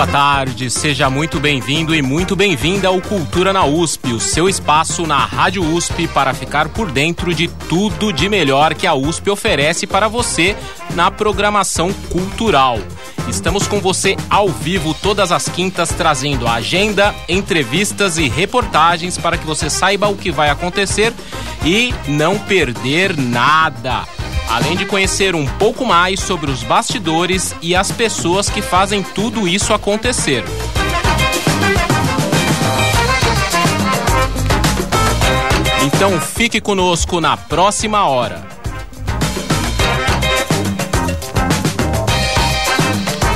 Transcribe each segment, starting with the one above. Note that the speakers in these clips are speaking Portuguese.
Boa tarde, seja muito bem-vindo e muito bem-vinda ao Cultura na USP, o seu espaço na Rádio USP para ficar por dentro de tudo de melhor que a USP oferece para você na programação cultural. Estamos com você ao vivo todas as quintas, trazendo a agenda, entrevistas e reportagens para que você saiba o que vai acontecer e não perder nada além de conhecer um pouco mais sobre os bastidores e as pessoas que fazem tudo isso acontecer. Então fique conosco na próxima hora.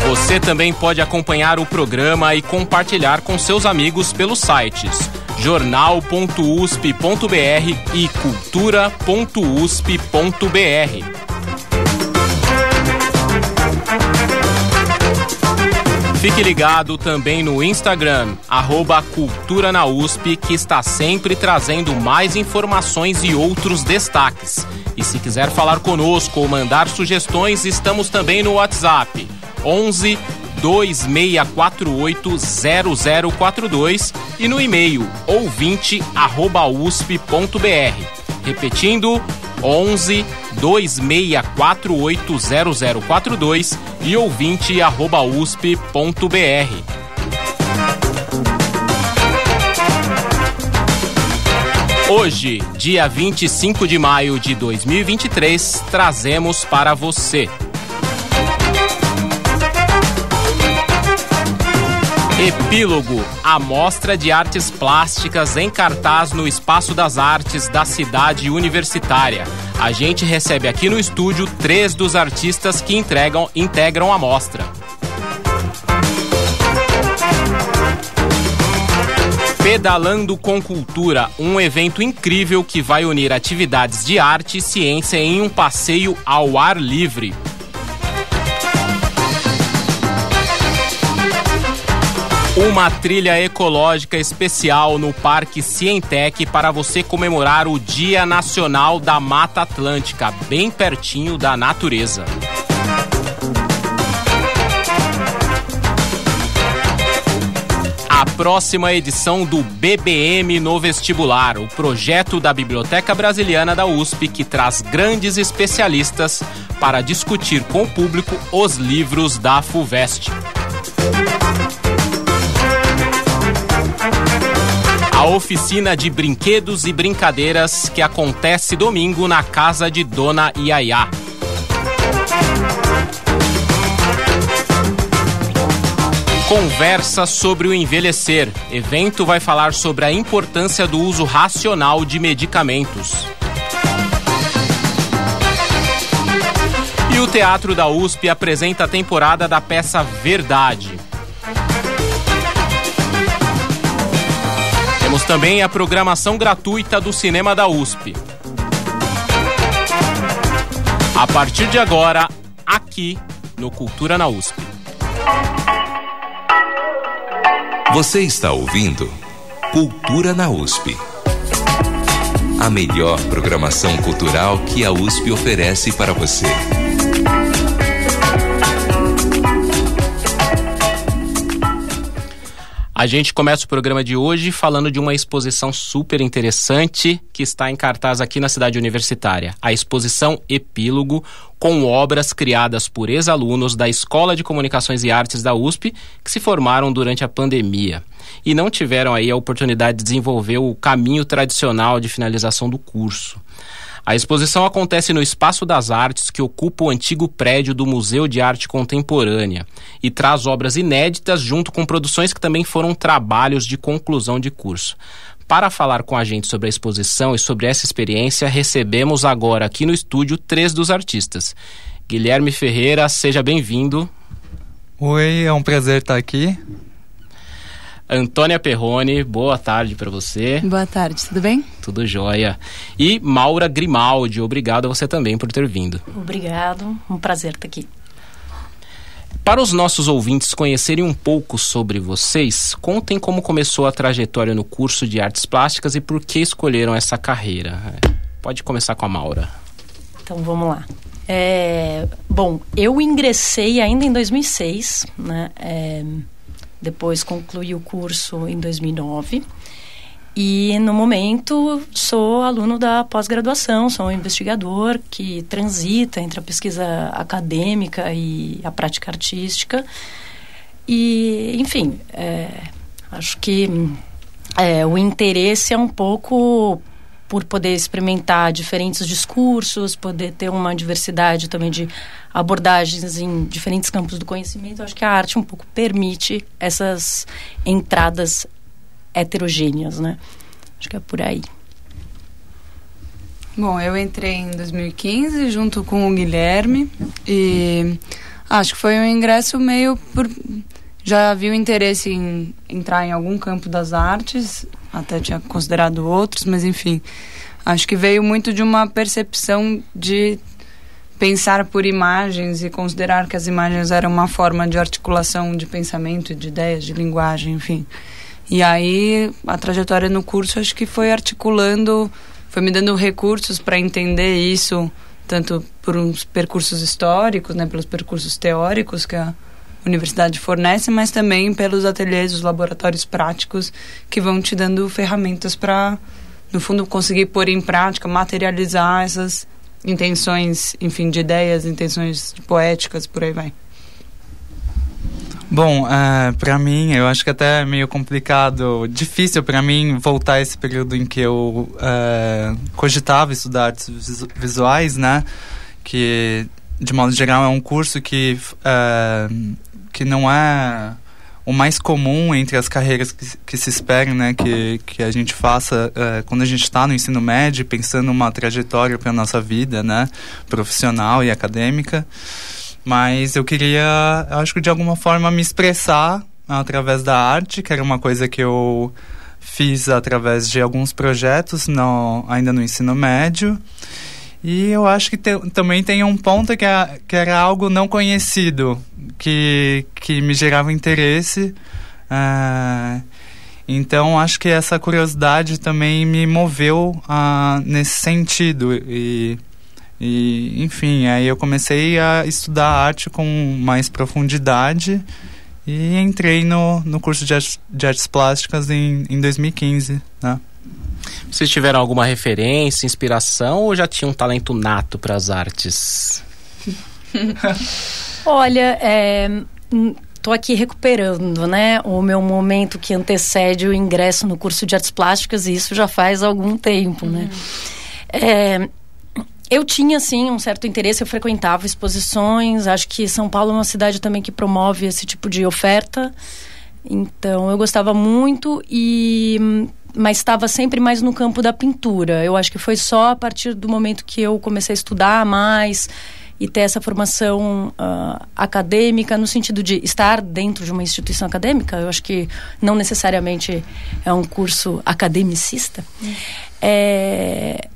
Você também pode acompanhar o programa e compartilhar com seus amigos pelos sites jornal.usp.br e cultura.usp.br. Fique ligado também no Instagram, arroba Cultura na USP, que está sempre trazendo mais informações e outros destaques. E se quiser falar conosco ou mandar sugestões, estamos também no WhatsApp 11 26480042 e no e-mail ouvinte@usp.br. Repetindo 11 26480042 e ouvinte@usp.br. Hoje, dia 25 de maio de 2023, trazemos para você Epílogo, a mostra de artes plásticas em cartaz no Espaço das Artes da cidade universitária. A gente recebe aqui no estúdio três dos artistas que entregam, integram a mostra. Pedalando com Cultura, um evento incrível que vai unir atividades de arte e ciência em um passeio ao ar livre. Uma trilha ecológica especial no Parque Cientec para você comemorar o Dia Nacional da Mata Atlântica, bem pertinho da natureza. A próxima edição do BBM no vestibular, o projeto da Biblioteca Brasiliana da USP que traz grandes especialistas para discutir com o público os livros da FUVEST. A oficina de brinquedos e brincadeiras que acontece domingo na casa de Dona Iaiá. Conversa sobre o envelhecer. Evento vai falar sobre a importância do uso racional de medicamentos. E o Teatro da USP apresenta a temporada da peça Verdade. Temos também a programação gratuita do Cinema da USP. A partir de agora, aqui no Cultura na USP. Você está ouvindo Cultura na USP. A melhor programação cultural que a USP oferece para você. A gente começa o programa de hoje falando de uma exposição super interessante que está em cartaz aqui na cidade universitária. A exposição Epílogo, com obras criadas por ex-alunos da Escola de Comunicações e Artes da USP que se formaram durante a pandemia e não tiveram aí a oportunidade de desenvolver o caminho tradicional de finalização do curso. A exposição acontece no Espaço das Artes, que ocupa o antigo prédio do Museu de Arte Contemporânea, e traz obras inéditas junto com produções que também foram trabalhos de conclusão de curso. Para falar com a gente sobre a exposição e sobre essa experiência, recebemos agora aqui no estúdio três dos artistas. Guilherme Ferreira, seja bem-vindo. Oi, é um prazer estar aqui. Antônia Perrone, boa tarde para você. Boa tarde, tudo bem? Tudo jóia. E Maura Grimaldi, obrigado a você também por ter vindo. Obrigado, um prazer estar aqui. Para os nossos ouvintes conhecerem um pouco sobre vocês, contem como começou a trajetória no curso de artes plásticas e por que escolheram essa carreira. Pode começar com a Maura. Então vamos lá. É, bom, eu ingressei ainda em 2006, né? É, depois concluí o curso em 2009. E no momento sou aluno da pós-graduação, sou um investigador que transita entre a pesquisa acadêmica e a prática artística. E, enfim, é, acho que é, o interesse é um pouco por poder experimentar diferentes discursos, poder ter uma diversidade também de abordagens em diferentes campos do conhecimento. Acho que a arte um pouco permite essas entradas heterogêneas, né? Acho que é por aí. Bom, eu entrei em 2015 junto com o Guilherme e acho que foi um ingresso meio por já havia o interesse em entrar em algum campo das artes, até tinha considerado outros, mas enfim, acho que veio muito de uma percepção de pensar por imagens e considerar que as imagens eram uma forma de articulação de pensamento, de ideias, de linguagem, enfim. E aí a trajetória no curso acho que foi articulando, foi me dando recursos para entender isso, tanto por uns percursos históricos, né, pelos percursos teóricos que a universidade fornece, mas também pelos ateliês, os laboratórios práticos que vão te dando ferramentas para, no fundo, conseguir pôr em prática, materializar essas intenções, enfim, de ideias, intenções poéticas, por aí vai. Bom, uh, é, para mim, eu acho que até é meio complicado, difícil para mim voltar esse período em que eu uh, cogitava estudar artes visuais, né? Que, de modo geral, é um curso que, uh, que não é o mais comum entre as carreiras que, que se esperam, né? Que, que a gente faça quando a gente está no ensino médio, pensando uma trajetória para nossa vida, né? Profissional e acadêmica. Mas eu queria, acho que de alguma forma, me expressar através da arte, que era uma coisa que eu fiz através de alguns projetos no, ainda no ensino médio. E eu acho que te, também tem um ponto que, é, que era algo não conhecido, que, que me gerava interesse. Uh, então, acho que essa curiosidade também me moveu uh, nesse sentido. E e, enfim, aí eu comecei a estudar arte com mais profundidade e entrei no, no curso de, de artes plásticas em, em 2015, né? Vocês tiveram alguma referência, inspiração ou já tinham um talento nato para as artes? Olha, é, tô aqui recuperando, né, o meu momento que antecede o ingresso no curso de artes plásticas e isso já faz algum tempo, né? Uhum. É, eu tinha, sim, um certo interesse, eu frequentava exposições, acho que São Paulo é uma cidade também que promove esse tipo de oferta, então eu gostava muito e mas estava sempre mais no campo da pintura. Eu acho que foi só a partir do momento que eu comecei a estudar mais e ter essa formação uh, acadêmica no sentido de estar dentro de uma instituição acadêmica. Eu acho que não necessariamente é um curso academicista. É,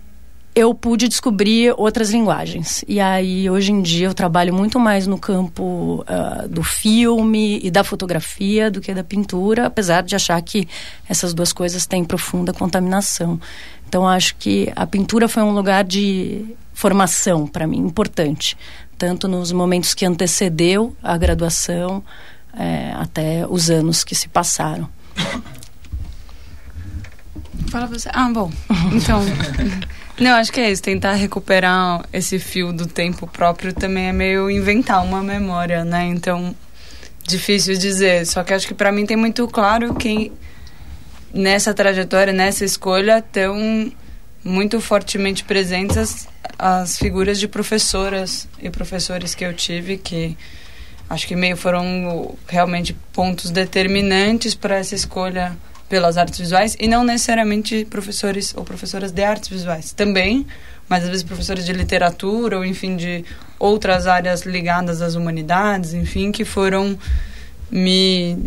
eu pude descobrir outras linguagens. E aí, hoje em dia, eu trabalho muito mais no campo uh, do filme e da fotografia do que da pintura, apesar de achar que essas duas coisas têm profunda contaminação. Então, acho que a pintura foi um lugar de formação para mim, importante. Tanto nos momentos que antecedeu a graduação, é, até os anos que se passaram. Fala você. Ah, bom. Então. Não, acho que é isso. Tentar recuperar esse fio do tempo próprio também é meio inventar uma memória, né? Então, difícil dizer. Só que acho que para mim tem muito claro que nessa trajetória, nessa escolha, estão muito fortemente presentes as, as figuras de professoras e professores que eu tive, que acho que meio foram realmente pontos determinantes para essa escolha pelas artes visuais e não necessariamente professores ou professoras de artes visuais também, mas às vezes professores de literatura ou enfim de outras áreas ligadas às humanidades, enfim, que foram me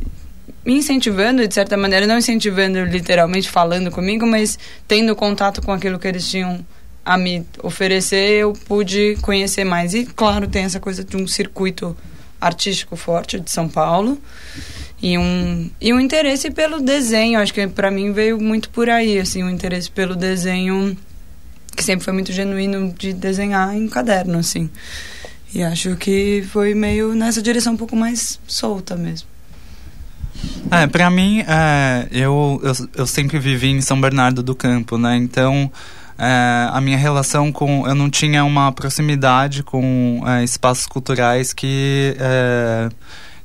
me incentivando, de certa maneira, não incentivando literalmente falando comigo, mas tendo contato com aquilo que eles tinham a me oferecer, eu pude conhecer mais. E, claro, tem essa coisa de um circuito artístico forte de São Paulo e um, e um interesse pelo desenho. Acho que para mim veio muito por aí, assim, um interesse pelo desenho que sempre foi muito genuíno de desenhar em caderno, assim. E acho que foi meio nessa direção um pouco mais solta mesmo. É, pra mim, é, eu, eu, eu sempre vivi em São Bernardo do Campo, né? Então, é, a minha relação com. Eu não tinha uma proximidade com é, espaços culturais que.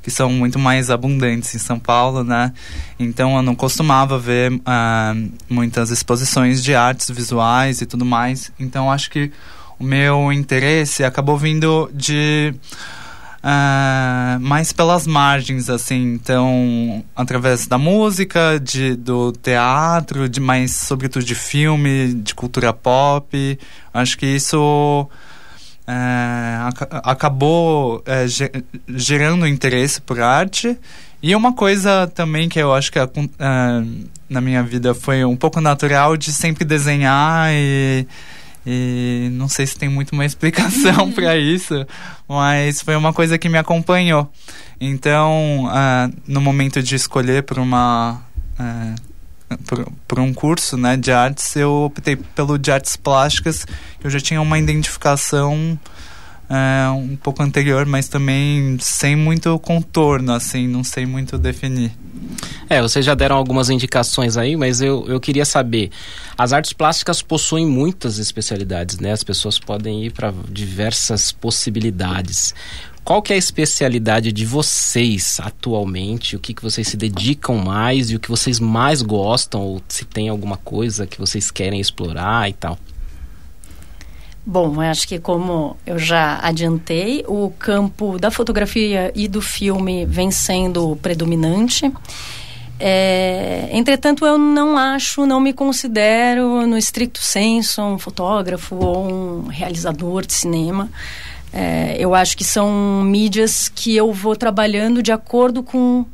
Que são muito mais abundantes em São Paulo, né? Então eu não costumava ver uh, muitas exposições de artes visuais e tudo mais. Então acho que o meu interesse acabou vindo de uh, mais pelas margens, assim. Então, através da música, de, do teatro, de mais sobretudo de filme, de cultura pop. Acho que isso é, acabou é, gerando interesse por arte. E uma coisa também que eu acho que é, na minha vida foi um pouco natural de sempre desenhar e, e não sei se tem muito uma explicação para isso, mas foi uma coisa que me acompanhou. Então, uh, no momento de escolher por uma por, um curso né, de artes, eu optei pelo de artes plásticas. Eu já tinha uma identificação é, um pouco anterior, mas também sem muito contorno, assim, não sei muito definir. É, vocês já deram algumas indicações aí, mas eu, eu queria saber. As artes plásticas possuem muitas especialidades, né? As pessoas podem ir para diversas possibilidades. Qual que é a especialidade de vocês atualmente? O que, que vocês se dedicam mais e o que vocês mais gostam? Ou se tem alguma coisa que vocês querem explorar e tal? Bom, acho que como eu já adiantei, o campo da fotografia e do filme vem sendo predominante. É, entretanto, eu não acho, não me considero, no estricto senso, um fotógrafo ou um realizador de cinema. É, eu acho que são mídias que eu vou trabalhando de acordo com,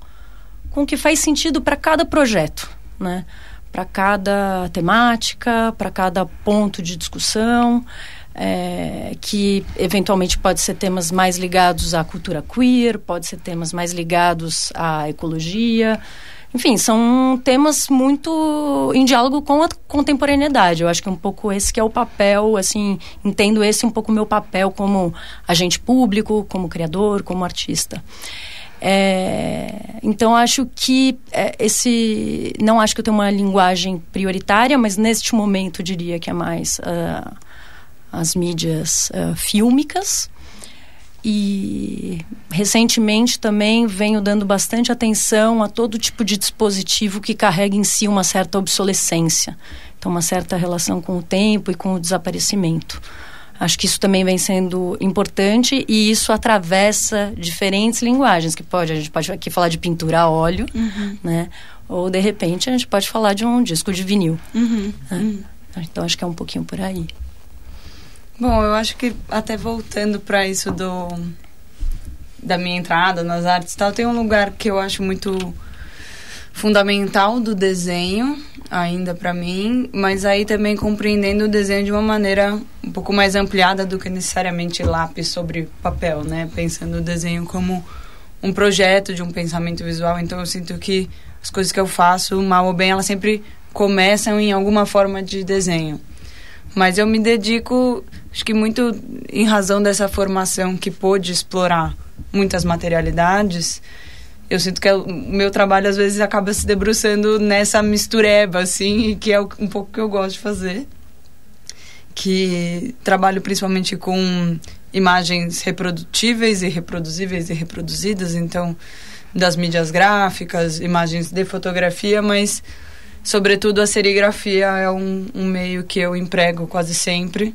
com o que faz sentido para cada projeto, né? Para cada temática, para cada ponto de discussão, é, que eventualmente pode ser temas mais ligados à cultura queer, pode ser temas mais ligados à ecologia, enfim, são temas muito em diálogo com a contemporaneidade. Eu acho que é um pouco esse que é o papel, assim, entendo esse um pouco meu papel como agente público, como criador, como artista. É, então acho que é, esse não acho que eu tenho uma linguagem prioritária, mas neste momento diria que é mais uh, as mídias uh, fílmicas e recentemente também venho dando bastante atenção a todo tipo de dispositivo que carrega em si uma certa obsolescência, então uma certa relação com o tempo e com o desaparecimento. Acho que isso também vem sendo importante e isso atravessa diferentes linguagens que pode a gente pode aqui falar de pintura a óleo, uhum. né? Ou de repente a gente pode falar de um disco de vinil. Uhum. Né? Uhum. Então acho que é um pouquinho por aí. Bom, eu acho que até voltando para isso do da minha entrada nas artes, tal, tem um lugar que eu acho muito fundamental do desenho ainda para mim, mas aí também compreendendo o desenho de uma maneira um pouco mais ampliada do que necessariamente lápis sobre papel, né? Pensando o desenho como um projeto de um pensamento visual, então eu sinto que as coisas que eu faço, mal ou bem, elas sempre começam em alguma forma de desenho. Mas eu me dedico, acho que muito em razão dessa formação que pôde explorar muitas materialidades, eu sinto que é o meu trabalho às vezes acaba se debruçando nessa mistureba, assim, que é um pouco que eu gosto de fazer. Que trabalho principalmente com imagens reprodutíveis e reproduzíveis e reproduzidas, então das mídias gráficas, imagens de fotografia, mas Sobretudo a serigrafia é um, um meio que eu emprego quase sempre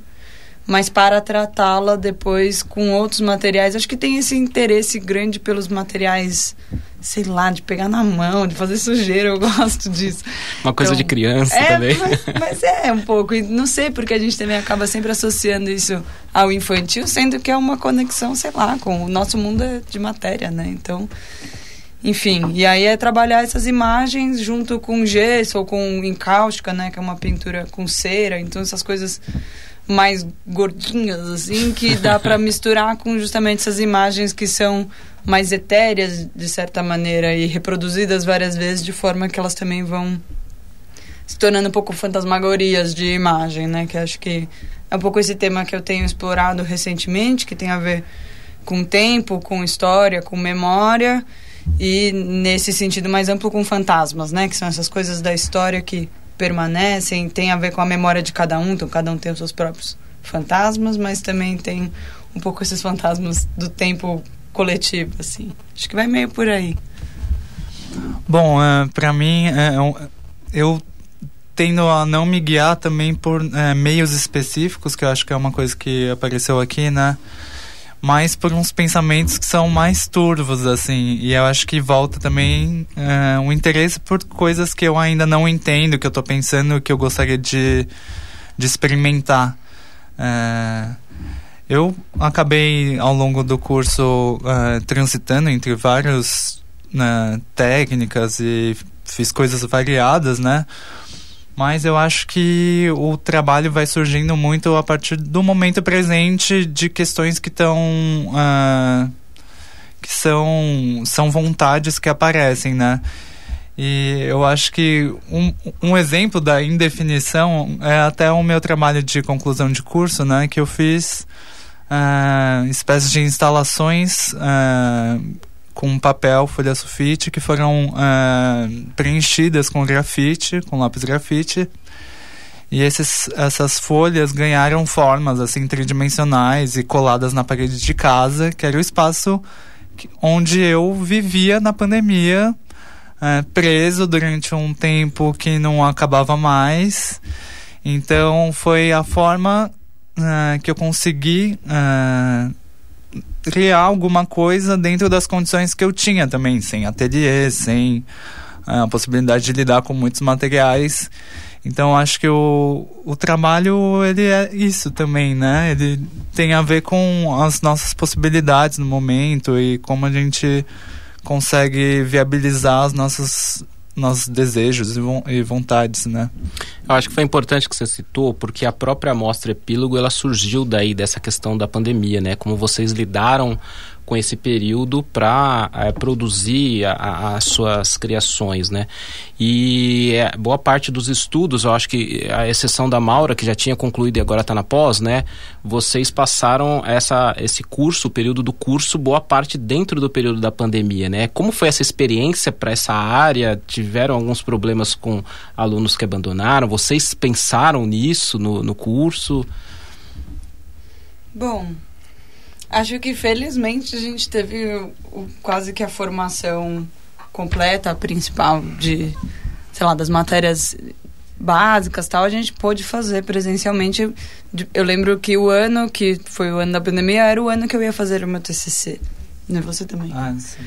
mas para tratá-la depois com outros materiais. Acho que tem esse interesse grande pelos materiais, sei lá, de pegar na mão, de fazer sujeira, eu gosto disso. Uma coisa então, de criança é, também. Mas, mas, é um pouco, não sei porque a gente também acaba sempre associando isso ao infantil, sendo que é uma conexão, sei lá, com o nosso mundo é de matéria, né? Então, enfim, e aí é trabalhar essas imagens junto com gesso ou com encáustica, né, que é uma pintura com cera, então essas coisas mais gordinhas assim que dá para misturar com justamente essas imagens que são mais etéreas de certa maneira e reproduzidas várias vezes de forma que elas também vão se tornando um pouco fantasmagorias de imagem, né, que acho que é um pouco esse tema que eu tenho explorado recentemente, que tem a ver com tempo, com história, com memória e nesse sentido mais amplo com fantasmas, né? Que são essas coisas da história que permanecem, tem a ver com a memória de cada um, então cada um tem os seus próprios fantasmas, mas também tem um pouco esses fantasmas do tempo coletivo, assim. Acho que vai meio por aí. Bom, uh, para mim, uh, eu tendo a não me guiar também por meios específicos, que eu acho que é uma coisa que apareceu aqui, né? Mais por uns pensamentos que são mais turvos, assim. E eu acho que volta também uh, um interesse por coisas que eu ainda não entendo, que eu estou pensando, que eu gostaria de, de experimentar. Uh, eu acabei, ao longo do curso, uh, transitando entre várias né, técnicas e fiz coisas variadas, né? Mas eu acho que o trabalho vai surgindo muito a partir do momento presente de questões que estão. Uh, ah, que são, são vontades que aparecem, né? E eu acho que um, um exemplo da indefinição é até o meu trabalho de conclusão de curso, né? Que eu fiz uh, espécies de instalações uh, com papel, folha sulfite, que foram uh, preenchidas com grafite, com lápis grafite. E esses, essas folhas ganharam formas assim tridimensionais e coladas na parede de casa, que era o espaço onde eu vivia na pandemia, uh, preso durante um tempo que não acabava mais. Então foi a forma uh, que eu consegui criar alguma coisa dentro das condições que eu tinha também, sem ateliê, sem é, a possibilidade de lidar com muitos materiais. Então acho que o, o trabalho ele é isso também, né? Ele tem a ver com as nossas possibilidades no momento e como a gente consegue viabilizar as nossas nossos desejos e vontades, né? Eu acho que foi importante que você citou, porque a própria amostra epílogo ela surgiu daí dessa questão da pandemia, né? Como vocês lidaram com esse período para é, produzir as suas criações, né? E é, boa parte dos estudos, eu acho que a exceção da Maura, que já tinha concluído e agora está na pós, né? Vocês passaram essa, esse curso, o período do curso, boa parte dentro do período da pandemia, né? Como foi essa experiência para essa área? Tiveram alguns problemas com alunos que abandonaram? Vocês pensaram nisso no, no curso? Bom, Acho que felizmente a gente teve o, o, quase que a formação completa, a principal de, sei lá, das matérias básicas tal, a gente pôde fazer presencialmente. Eu lembro que o ano que foi o ano da pandemia era o ano que eu ia fazer o meu TCC. Né? Você também. Ah, sim.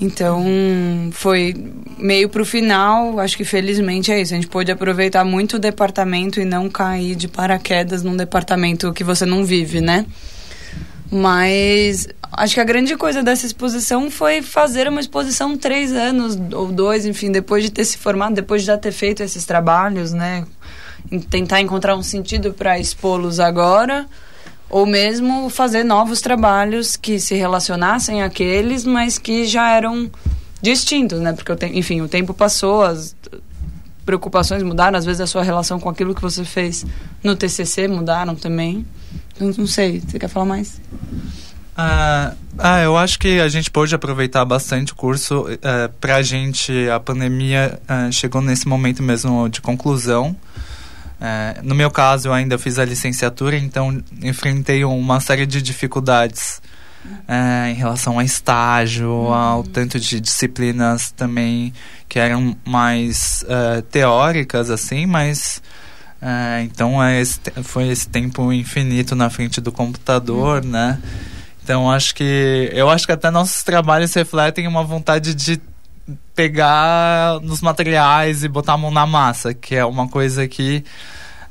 Então, foi meio pro final, acho que felizmente é isso. A gente pôde aproveitar muito o departamento e não cair de paraquedas num departamento que você não vive, né? Mas acho que a grande coisa dessa exposição foi fazer uma exposição três anos ou dois, enfim, depois de ter se formado, depois de já ter feito esses trabalhos, né? Tentar encontrar um sentido para expô-los agora, ou mesmo fazer novos trabalhos que se relacionassem àqueles, mas que já eram distintos, né? Porque, enfim, o tempo passou, as preocupações mudaram, às vezes a sua relação com aquilo que você fez no TCC mudaram também. Não, não sei, você quer falar mais? Ah, ah, eu acho que a gente pôde aproveitar bastante o curso. Uh, Para a gente, a pandemia uh, chegou nesse momento mesmo de conclusão. Uh, no meu caso, eu ainda fiz a licenciatura, então enfrentei uma série de dificuldades em relação a estágio, uhum. ao tanto de disciplinas também que eram mais teóricas, assim, mas é, então é esse, foi esse tempo infinito na frente do computador, uhum. né? Então acho que eu acho que até nossos trabalhos refletem uma vontade de pegar nos materiais e botar a mão na massa, que é uma coisa que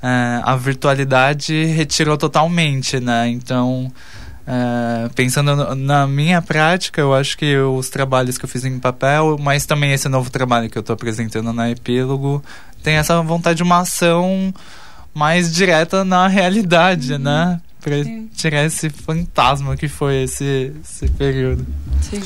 é, a virtualidade retirou totalmente, né? Então É, pensando na minha prática, eu acho que os trabalhos que eu fiz em papel, mas também esse novo trabalho que eu estou apresentando na Epílogo, tem essa vontade de uma ação mais direta na realidade, uhum. né? Pra Sim. tirar esse fantasma que foi esse, esse período. Sim.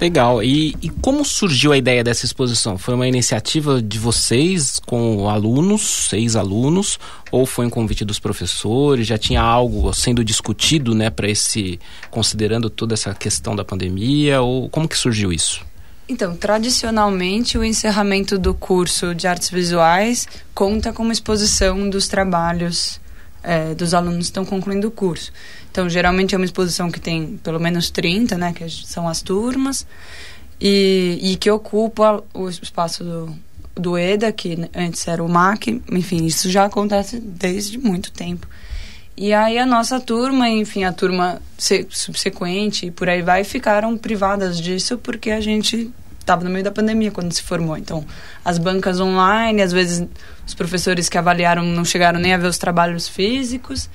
Legal. E, e, como surgiu a ideia dessa exposição? Foi uma iniciativa de vocês com alunos, seis alunos, ou foi um convite dos professores? Já tinha algo sendo discutido, né, para esse, considerando toda essa questão da pandemia? Ou como que surgiu isso? Então, tradicionalmente, o encerramento do curso de artes visuais conta com uma exposição dos trabalhos é, dos alunos que estão concluindo o curso. Então, geralmente é uma exposição que tem pelo menos 30, né, que são as turmas, e, e que ocupa o espaço do, do EDA, que antes era o MAC, enfim, isso já acontece desde muito tempo. E aí a nossa turma, enfim, a turma subsequente e por aí vai, ficaram privadas disso porque a gente estava no meio da pandemia quando se formou. Então, as bancas online, às vezes os professores que avaliaram não chegaram nem a ver os trabalhos físicos.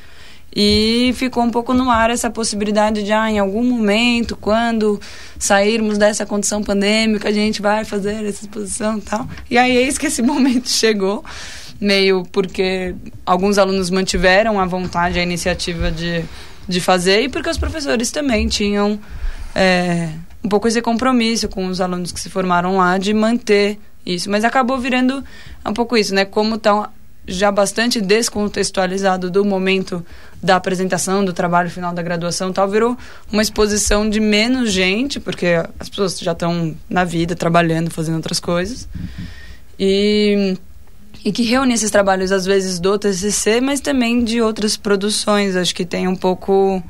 E ficou um pouco no ar essa possibilidade de, ah, em algum momento, quando sairmos dessa condição pandêmica, a gente vai fazer essa exposição e tal. E aí, eis que esse momento chegou, meio porque alguns alunos mantiveram a vontade, a iniciativa de, de fazer, e porque os professores também tinham é, um pouco esse compromisso com os alunos que se formaram lá de manter isso. Mas acabou virando um pouco isso, né? Como estão já bastante descontextualizado do momento da apresentação do trabalho final da graduação tal virou uma exposição de menos gente porque as pessoas já estão na vida trabalhando fazendo outras coisas e e que reúne esses trabalhos às vezes do TCC mas também de outras produções acho que tem um pouco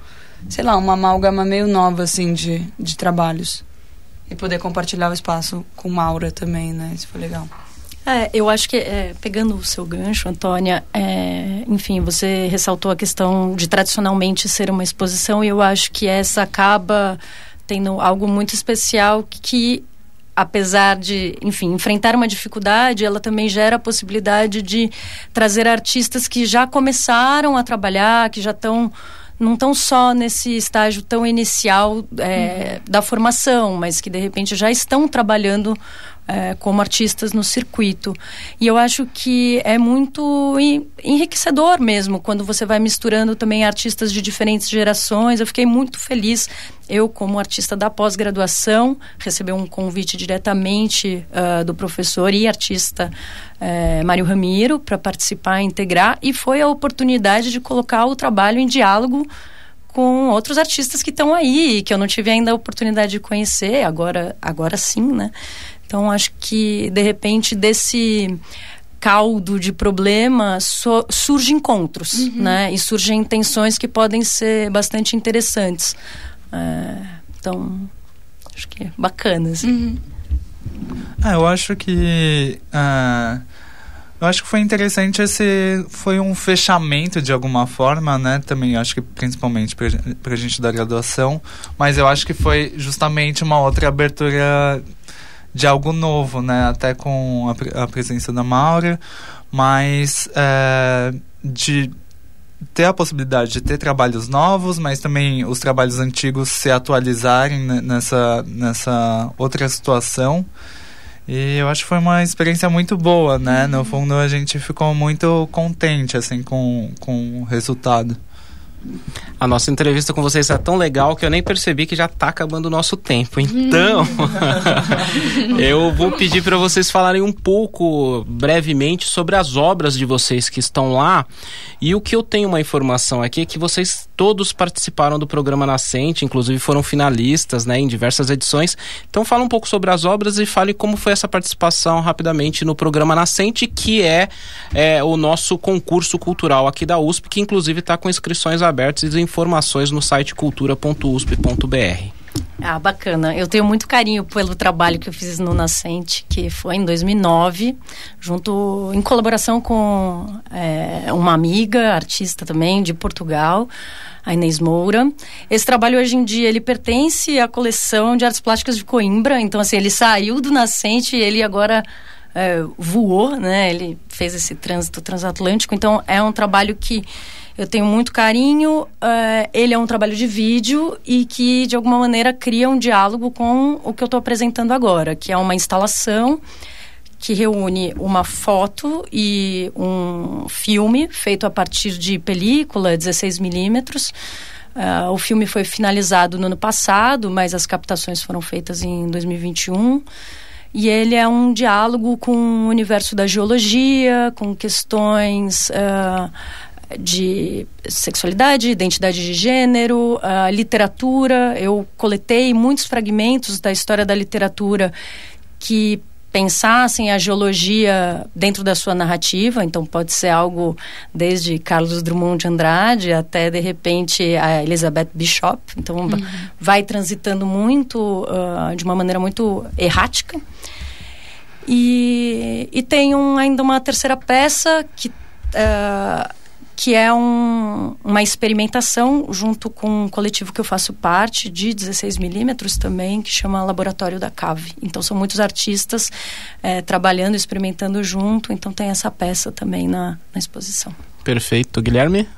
sei lá uma amálgama meio nova assim de, de trabalhos. E poder compartilhar o espaço com Maura também né? Isso foi legal. É, eu acho que, é, pegando o seu gancho, Antônia, é, enfim, você ressaltou a questão de tradicionalmente ser uma exposição e eu acho que essa acaba tendo algo muito especial que apesar de, enfim, enfrentar uma dificuldade, ela também gera a possibilidade de trazer artistas que já começaram a trabalhar, que já estão não estão só nesse estágio tão inicial é, uhum. da formação, mas que de repente já estão trabalhando é, como artistas no circuito. E eu acho que é muito enriquecedor mesmo quando você vai misturando também artistas de diferentes gerações. Eu fiquei muito feliz. Eu, como artista da pós-graduação, recebi um convite diretamente uh, do professor e artista uh, Mário Ramiro para participar, integrar, e foi a oportunidade de colocar o trabalho em diálogo com outros artistas que estão aí, que eu não tive ainda a oportunidade de conhecer, agora, agora sim, né? Então, acho que, de repente, desse caldo de problema so, surgem encontros, uhum. né? E surgem intenções que podem ser bastante interessantes. É, então, acho que é bacana, assim. Uhum. Ah, eu acho que... Uh, eu acho que foi interessante esse... Foi um fechamento, de alguma forma, né? Também acho que principalmente pra, pra gente da graduação. Mas eu acho que foi justamente uma outra abertura de algo novo, né? Até com a, a presença da Maura, mas é, de ter a possibilidade de ter trabalhos novos, mas também os trabalhos antigos se atualizarem nessa, nessa outra situação. E eu acho que foi uma experiência muito boa, né? Uhum. No fundo, a gente ficou muito contente, assim, com, com o resultado. A nossa entrevista com vocês é tão legal que eu nem percebi que já está acabando o nosso tempo. Então, eu vou pedir para vocês falarem um pouco brevemente sobre as obras de vocês que estão lá. E o que eu tenho uma informação aqui é que vocês todos participaram do programa Nascente, inclusive foram finalistas né, em diversas edições. Então, fala um pouco sobre as obras e fale como foi essa participação rapidamente no programa Nascente, que é, é o nosso concurso cultural aqui da USP, que inclusive está com inscrições abertas e informações no site cultura.usp.br. Ah, bacana. Eu tenho muito carinho pelo trabalho que eu fiz no Nascente, que foi em 2009, junto em colaboração com é, uma amiga, artista também de Portugal, a Inês Moura. Esse trabalho hoje em dia ele pertence à coleção de artes plásticas de Coimbra, então assim ele saiu do Nascente e ele agora é, voou, né? Ele fez esse trânsito transatlântico. Então, é um trabalho que eu tenho muito carinho. Uh, ele é um trabalho de vídeo e que, de alguma maneira, cria um diálogo com o que eu estou apresentando agora, que é uma instalação que reúne uma foto e um filme feito a partir de película 16 milímetros. Uh, o filme foi finalizado no ano passado, mas as captações foram feitas em 2021. E ele é um diálogo com o universo da geologia, com questões uh, de sexualidade, identidade de gênero, literatura. Eu coletei muitos fragmentos da história da literatura que pensassem a geologia dentro da sua narrativa, então pode ser algo desde Carlos Drummond de Andrade até de repente a Elizabeth Bishop, então uhum. vai transitando muito uh, de uma maneira muito errática. E, e tem um, ainda uma terceira peça que uh, que é um, uma experimentação junto com um coletivo que eu faço parte, de 16 milímetros também, que chama Laboratório da Cave. Então, são muitos artistas é, trabalhando, experimentando junto, então tem essa peça também na, na exposição. Perfeito. Guilherme?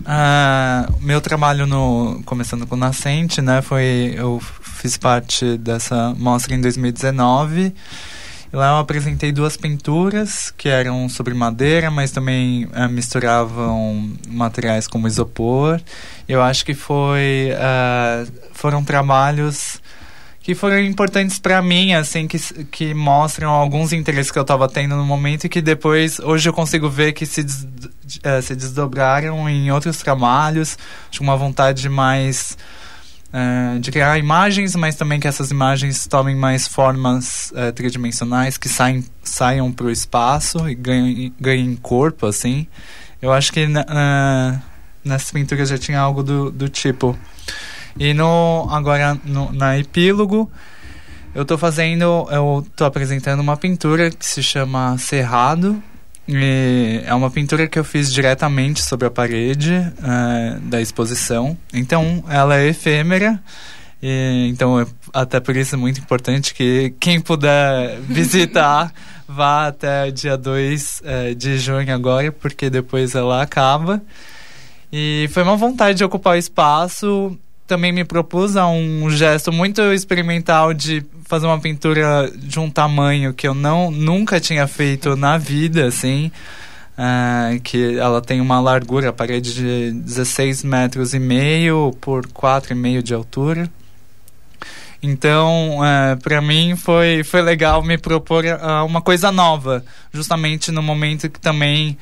Uh, meu trabalho no começando com Nascente, né, foi eu fiz parte dessa mostra em 2019 Lá eu apresentei duas pinturas que eram sobre madeira, mas também é, misturavam materiais como isopor. Eu acho que foi uh, foram trabalhos que foram importantes para mim, assim, que, que mostram alguns interesses que eu estava tendo no momento e que depois, hoje eu consigo ver que se, des, uh, se desdobraram em outros trabalhos, de uma vontade mais uh, de criar imagens, mas também que essas imagens tomem mais formas uh, tridimensionais, que saem, saiam para o espaço e ganhem, ganhem corpo, assim. Eu acho que uh, nessas pinturas já tinha algo do, do tipo. E no, agora no, na epílogo, eu estou fazendo, eu estou apresentando uma pintura que se chama Cerrado, e é uma pintura que eu fiz diretamente sobre a parede uh, da exposição. Então, ela é efêmera. E, então, é até por isso é muito importante que quem puder visitar vá até dia 2 uh, eh, de junho agora, porque depois ela acaba. E foi uma vontade de ocupar o espaço. Também me propus a um gesto muito experimental de fazer uma pintura de um tamanho que eu não nunca tinha feito na vida, assim. Uh, que ela tem uma largura, a parede de 16 metros e meio por 4,5 de altura. Então, uh, é, para mim foi, foi legal me propor uh, uma coisa nova, justamente no momento que também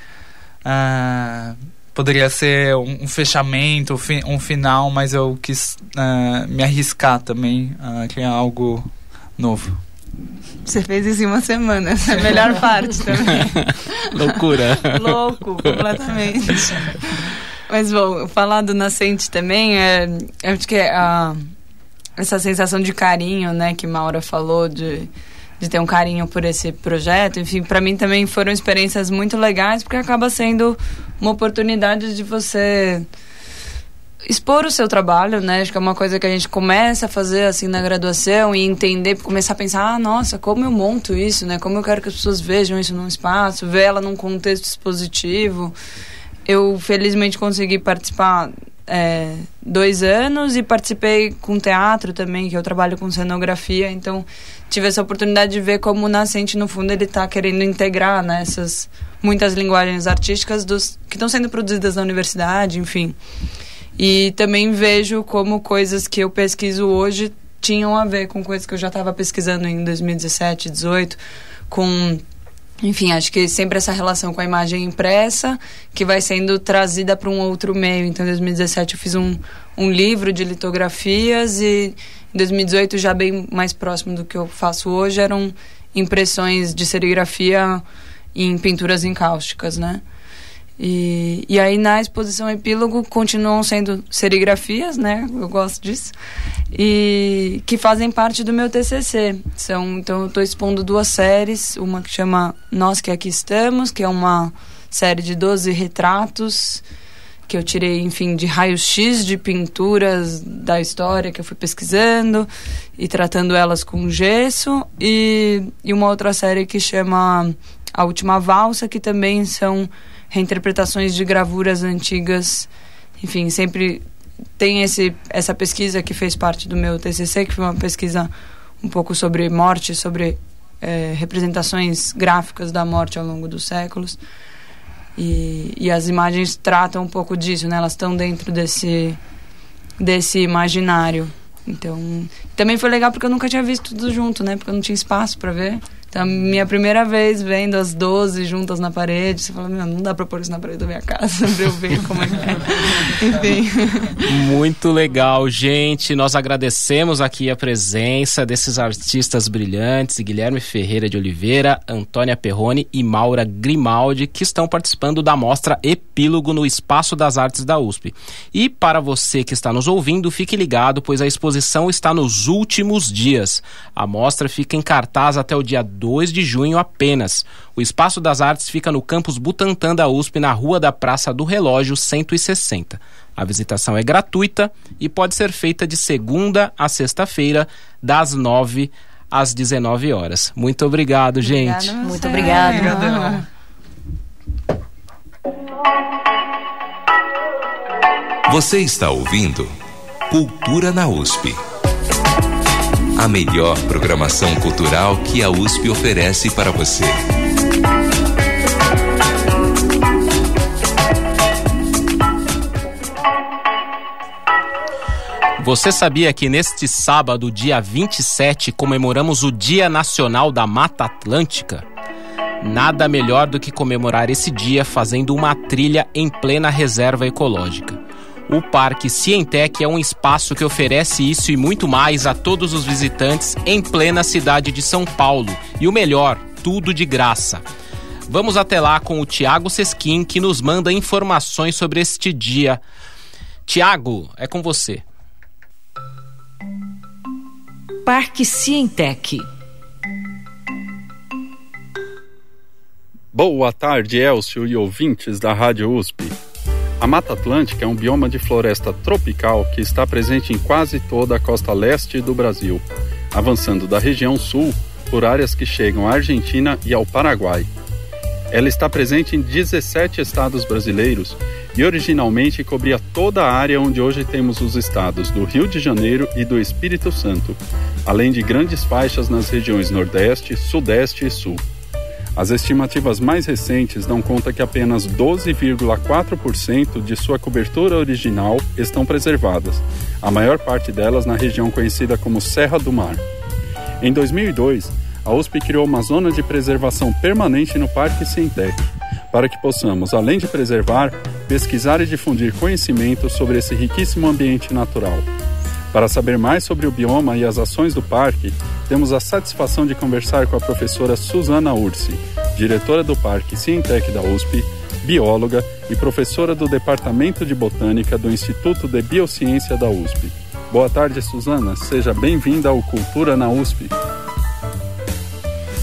uh, poderia ser um, um fechamento, um, fi, um, final, mas eu quis me arriscar também a criar algo novo. Você fez isso em uma semana, essa é a melhor parte também. Loucura. Louco, completamente. Mas, bom, falar do Nascente também, é, acho que é a, essa sensação de carinho, né, que Maura falou, de, de ter um carinho por esse projeto, enfim, para mim também foram experiências muito legais, porque acaba sendo uma oportunidade de você expor o seu trabalho, né? Acho que é uma coisa que a gente começa a fazer assim na graduação e entender, começar a pensar, ah, nossa, como eu monto isso, né? Como eu quero que as pessoas vejam isso num espaço, ver ela num contexto expositivo. Eu felizmente consegui participar é, dois anos e participei com teatro também, que eu trabalho com cenografia, então tive essa oportunidade de ver como o Nascente, no fundo, ele está querendo integrar né, essas muitas linguagens artísticas dos, que estão sendo produzidas na universidade, enfim. E também vejo como coisas que eu pesquiso hoje tinham a ver com coisas que eu já estava pesquisando em 2017, 2018, com enfim, acho que sempre essa relação com a imagem impressa que vai sendo trazida para um outro meio. Então, em 2017 eu fiz um, um livro de litografias e em 2018, já bem mais próximo do que eu faço hoje, eram impressões de serigrafia em pinturas encáusticas, né? E, e aí na exposição epílogo continuam sendo serigrafias, né? Eu gosto disso. E que fazem parte do meu TCC. São, então eu estou expondo duas séries, uma que chama Nós que aqui estamos, que é uma série de 12 retratos que eu tirei, enfim, de raios-x de pinturas da história que eu fui pesquisando e tratando elas com gesso. E, e uma outra série que chama A Última Valsa, que também são reinterpretações de gravuras antigas. Enfim, sempre tem esse, essa pesquisa que fez parte do meu TCC, que foi uma pesquisa um pouco sobre morte, sobre é, representações gráficas da morte ao longo dos séculos. E, e as imagens tratam um pouco disso, né? Elas estão dentro desse, desse imaginário. Então, também foi legal porque eu nunca tinha visto tudo junto, né? Porque eu não tinha espaço para ver. Então, minha primeira vez vendo as 12 juntas na parede, você fala, meu, não dá pra pôr isso na parede da minha casa pra eu ver como é que é. Enfim. Muito legal, gente. Nós agradecemos aqui a presença desses artistas brilhantes, Guilherme Ferreira de Oliveira, Antônia Perrone e Maura Grimaldi, que estão participando da mostra Epílogo no Espaço das Artes da USP. E para você que está nos ouvindo, fique ligado, pois a exposição está nos últimos dias. A mostra fica em cartaz até o dia 2 de junho apenas. O Espaço das Artes fica no campus Butantã da USP, na Rua da Praça do Relógio 160. A visitação é gratuita e pode ser feita de segunda a sexta-feira, das 9 às 19 horas. Muito obrigado, gente. Muito obrigado. Você está ouvindo Cultura na USP. A melhor programação cultural que a USP oferece para você. Você sabia que neste sábado, dia 27, comemoramos o Dia Nacional da Mata Atlântica? Nada melhor do que comemorar esse dia fazendo uma trilha em plena reserva ecológica. O Parque Cientec é um espaço que oferece isso e muito mais a todos os visitantes em plena cidade de São Paulo. E o melhor, tudo de graça. Vamos até lá com o Tiago Sesquim, que nos manda informações sobre este dia. Tiago, é com você. Parque Cientec. Boa tarde, Elcio e ouvintes da Rádio USP. A Mata Atlântica é um bioma de floresta tropical que está presente em quase toda a costa leste do Brasil, avançando da região sul por áreas que chegam à Argentina e ao Paraguai. Ela está presente em 17 estados brasileiros e originalmente cobria toda a área onde hoje temos os estados do Rio de Janeiro e do Espírito Santo, além de grandes faixas nas regiões Nordeste, Sudeste e Sul. As estimativas mais recentes dão conta que apenas 12,4% de sua cobertura original estão preservadas, a maior parte delas na região conhecida como Serra do Mar. Em 2002, a USP criou uma zona de preservação permanente no Parque Cientec, para que possamos, além de preservar, pesquisar e difundir conhecimento sobre esse riquíssimo ambiente natural. Para saber mais sobre o bioma e as ações do parque, temos a satisfação de conversar com a professora Suzana Ursi, diretora do Parque Cientec da USP, bióloga e professora do Departamento de Botânica do Instituto de Biociência da USP. Boa tarde, Suzana. Seja bem-vinda ao Cultura na USP.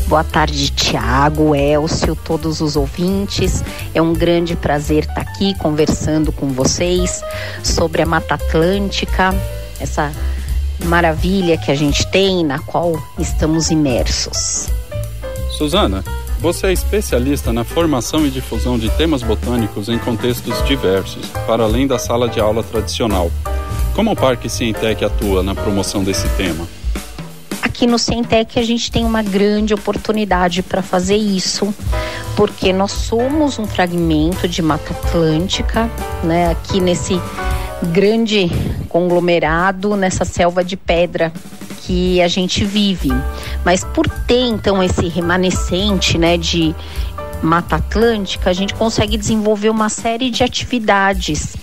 Boa tarde, Tiago, Elcio, todos os ouvintes. É um grande prazer estar aqui conversando com vocês sobre a Mata Atlântica, essa maravilha que a gente tem, na qual estamos imersos. Suzana, você é especialista na formação e difusão de temas botânicos em contextos diversos, para além da sala de aula tradicional. Como o Parque Cientec atua na promoção desse tema? Aqui no Cientec a gente tem uma grande oportunidade para fazer isso, porque nós somos um fragmento de Mata Atlântica, né, aqui nesse grande conglomerado nessa selva de pedra que a gente vive. Mas por ter então esse remanescente, né, de Mata Atlântica, a gente consegue desenvolver uma série de atividades,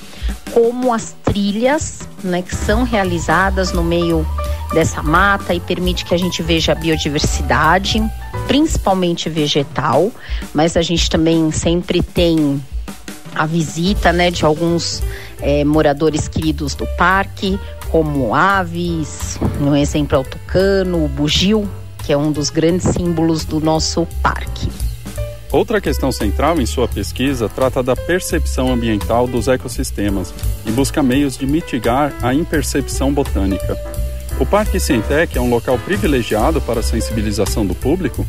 como as trilhas, né, que são realizadas no meio dessa mata e permite que a gente veja a biodiversidade, principalmente vegetal, mas a gente também sempre tem a visita, né, de alguns é, moradores queridos do parque, como aves, no exemplo é o tucano, o bugio, que é um dos grandes símbolos do nosso parque. Outra questão central em sua pesquisa trata da percepção ambiental dos ecossistemas e busca meios de mitigar a impercepção botânica. O Parque Cientec é um local privilegiado para a sensibilização do público?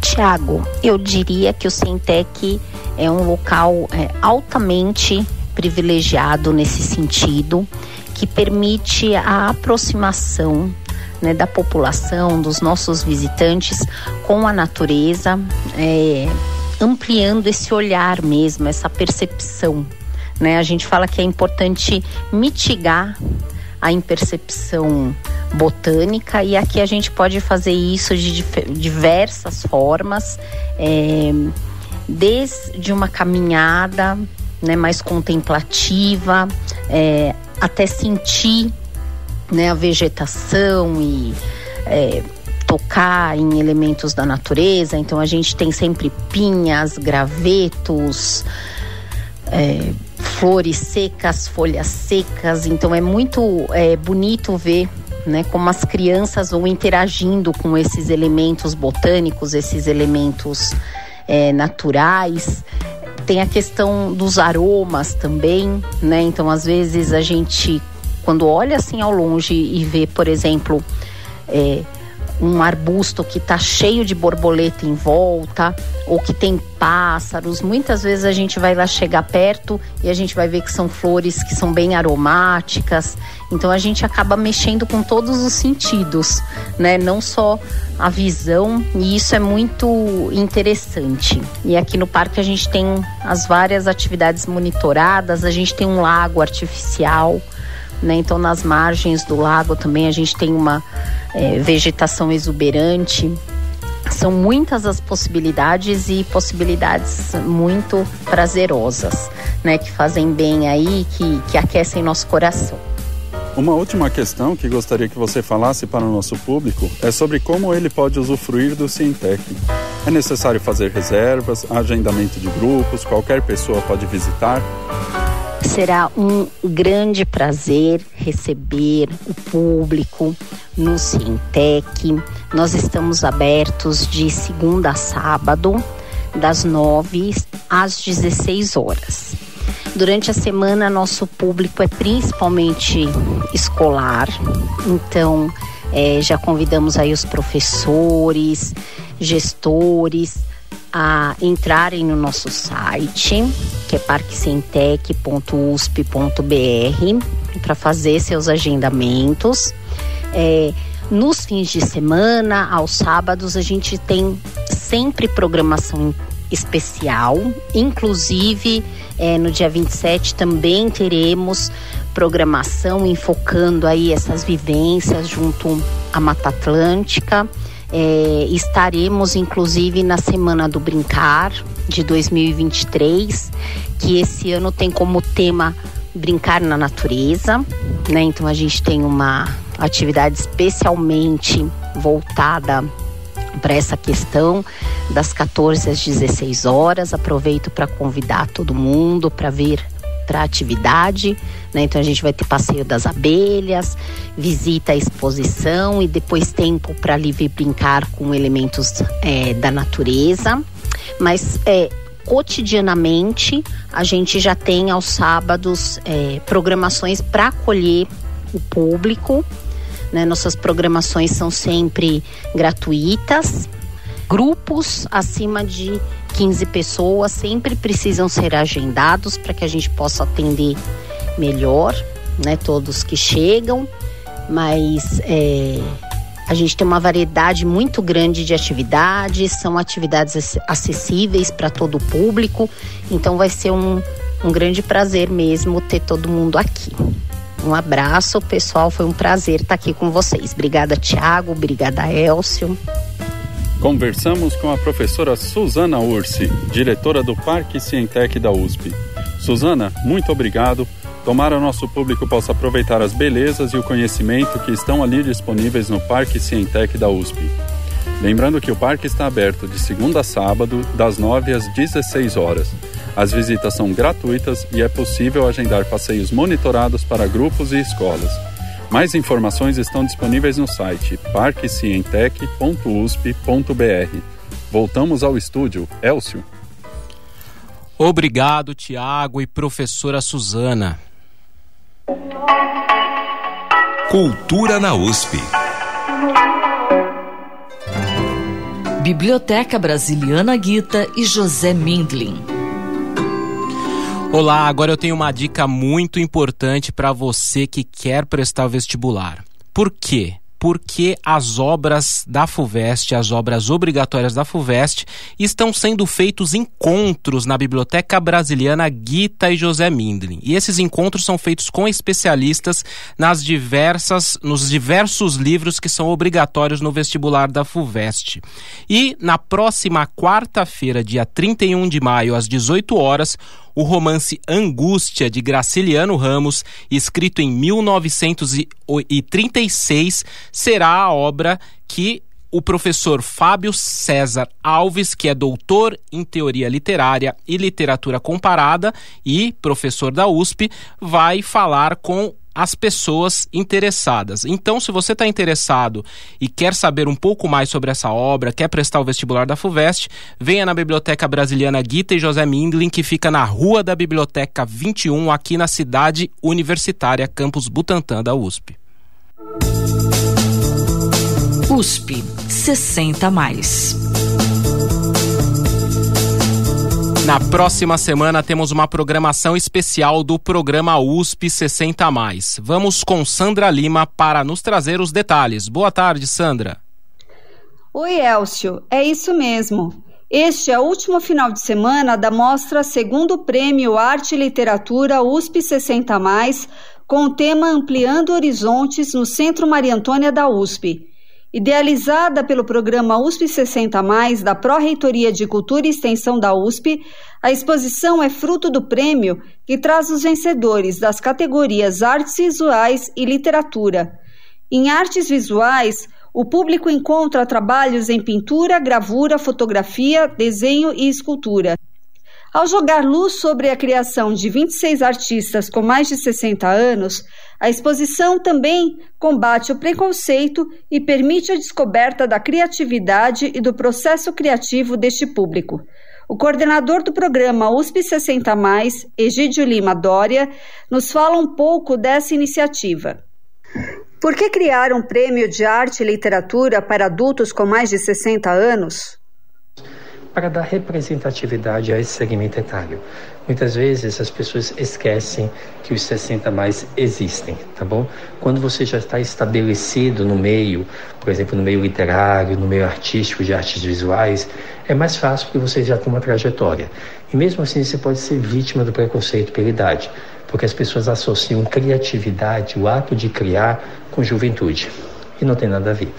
Tiago, eu diria que o Cientec é um local é, altamente privilegiado nesse sentido, que permite a aproximação né, da população, dos nossos visitantes com a natureza, é, ampliando esse olhar mesmo, essa percepção. Né? A gente fala que é importante mitigar a impercepção botânica e aqui a gente pode fazer isso de diversas formas, é, desde uma caminhada né, mais contemplativa, é, até sentir né, a vegetação e é, tocar em elementos da natureza. Então a gente tem sempre pinhas, gravetos, é, flores secas, folhas secas. Então é muito é, bonito ver né, como as crianças vão interagindo com esses elementos botânicos, esses elementos é, naturais. Tem a questão dos aromas também, né? Então, às vezes a gente quando olha assim ao longe e vê, por exemplo, é, um arbusto que está cheio de borboleta em volta, ou que tem pássaros, muitas vezes a gente vai lá chegar perto e a gente vai ver que são flores que são bem aromáticas. Então a gente acaba mexendo com todos os sentidos, né? Não só a visão, e isso é muito interessante. E aqui no parque a gente tem as várias atividades monitoradas, a gente tem um lago artificial né? Então, nas margens do lago também a gente tem uma é, vegetação exuberante. São muitas as possibilidades e possibilidades muito prazerosas, né? Que fazem bem aí, que, que aquecem nosso coração. Uma última questão que gostaria que você falasse para o nosso público é sobre como ele pode usufruir do Cientec. É necessário fazer reservas, agendamento de grupos, qualquer pessoa pode visitar? Será um grande prazer receber o público no Cientec. Nós estamos abertos de segunda a sábado, das 9 às 16 horas. Durante a semana, nosso público é principalmente escolar, então é, já convidamos aí os professores, gestores, a entrarem no nosso site, que é parquecentec.usp.br, para fazer seus agendamentos. É, nos fins de semana, aos sábados, a gente tem sempre programação especial, inclusive é, no dia 27 também teremos programação enfocando aí essas vivências junto à Mata Atlântica. É, estaremos, inclusive, na Semana do Brincar de 2023, que esse ano tem como tema Brincar na Natureza. Né? Então, a gente tem uma atividade especialmente voltada para essa questão das 14 às 16 horas. Aproveito para convidar todo mundo para vir para atividade. Né? Então a gente vai ter passeio das abelhas, visita à exposição e depois tempo para livre brincar com elementos é, da natureza. Mas é, cotidianamente a gente já tem aos sábados é, programações para acolher o público. Né? Nossas programações são sempre gratuitas. Grupos acima de 15 pessoas sempre precisam ser agendados para que a gente possa atender melhor, né? Todos que chegam, mas é, a gente tem uma variedade muito grande de atividades, são atividades acessíveis para todo o público, então vai ser um, um grande prazer mesmo ter todo mundo aqui. Um abraço, pessoal. Foi um prazer estar aqui com vocês. Obrigada, Tiago. Obrigada, Elcio. Conversamos com a professora Suzana Ursi, diretora do Parque Cientec da USP. Suzana, muito obrigado. Tomara nosso público possa aproveitar as belezas e o conhecimento que estão ali disponíveis no Parque Cientec da USP. Lembrando que o parque está aberto de segunda a sábado, das 9 às 16 horas. As visitas são gratuitas e é possível agendar passeios monitorados para grupos e escolas. Mais informações estão disponíveis no site parquecientec.usp.br. Voltamos ao estúdio. Elcio. Obrigado, Tiago e professora Suzana. Cultura na USP. Biblioteca Brasiliana Guita e José Mindlin. Olá, agora eu tenho uma dica muito importante para você que quer prestar vestibular. Por quê? porque as obras da FUVEST, as obras obrigatórias da FUVEST, estão sendo feitos encontros na Biblioteca Brasiliana Guita e José Mindlin. E esses encontros são feitos com especialistas nas diversas, nos diversos livros que são obrigatórios no vestibular da FUVEST. E na próxima quarta-feira, dia 31 de maio, às 18 horas, o romance Angústia, de Graciliano Ramos, escrito em 1936, será a obra que o professor Fábio César Alves, que é doutor em teoria literária e literatura comparada e professor da USP, vai falar com as pessoas interessadas. Então, se você está interessado e quer saber um pouco mais sobre essa obra, quer prestar o vestibular da FUVEST, venha na Biblioteca Brasiliana Guita e José Mindlin, que fica na Rua da Biblioteca 21, aqui na cidade universitária, campus Butantã da USP. USP 60 mais. Na próxima semana temos uma programação especial do programa USP 60 mais. Vamos com Sandra Lima para nos trazer os detalhes. Boa tarde, Sandra. Oi, Elcio. É isso mesmo. Este é o último final de semana da mostra Segundo Prêmio Arte e Literatura USP 60 mais, com o tema Ampliando Horizontes no Centro Maria Antônia da USP. Idealizada pelo programa USP 60 Mais da Pró-Reitoria de Cultura e Extensão da USP, a exposição é fruto do prêmio que traz os vencedores das categorias Artes Visuais e Literatura. Em artes visuais, o público encontra trabalhos em pintura, gravura, fotografia, desenho e escultura. Ao jogar luz sobre a criação de 26 artistas com mais de 60 anos, a exposição também combate o preconceito e permite a descoberta da criatividade e do processo criativo deste público. O coordenador do programa USP 60, Egídio Lima Dória, nos fala um pouco dessa iniciativa. Por que criar um prêmio de arte e literatura para adultos com mais de 60 anos? Para dar representatividade a esse segmento etário. Muitas vezes as pessoas esquecem que os 60 mais existem, tá bom? Quando você já está estabelecido no meio, por exemplo, no meio literário, no meio artístico, de artes visuais, é mais fácil porque você já tem uma trajetória. E mesmo assim você pode ser vítima do preconceito pela idade, porque as pessoas associam criatividade, o ato de criar, com juventude. E não tem nada a ver.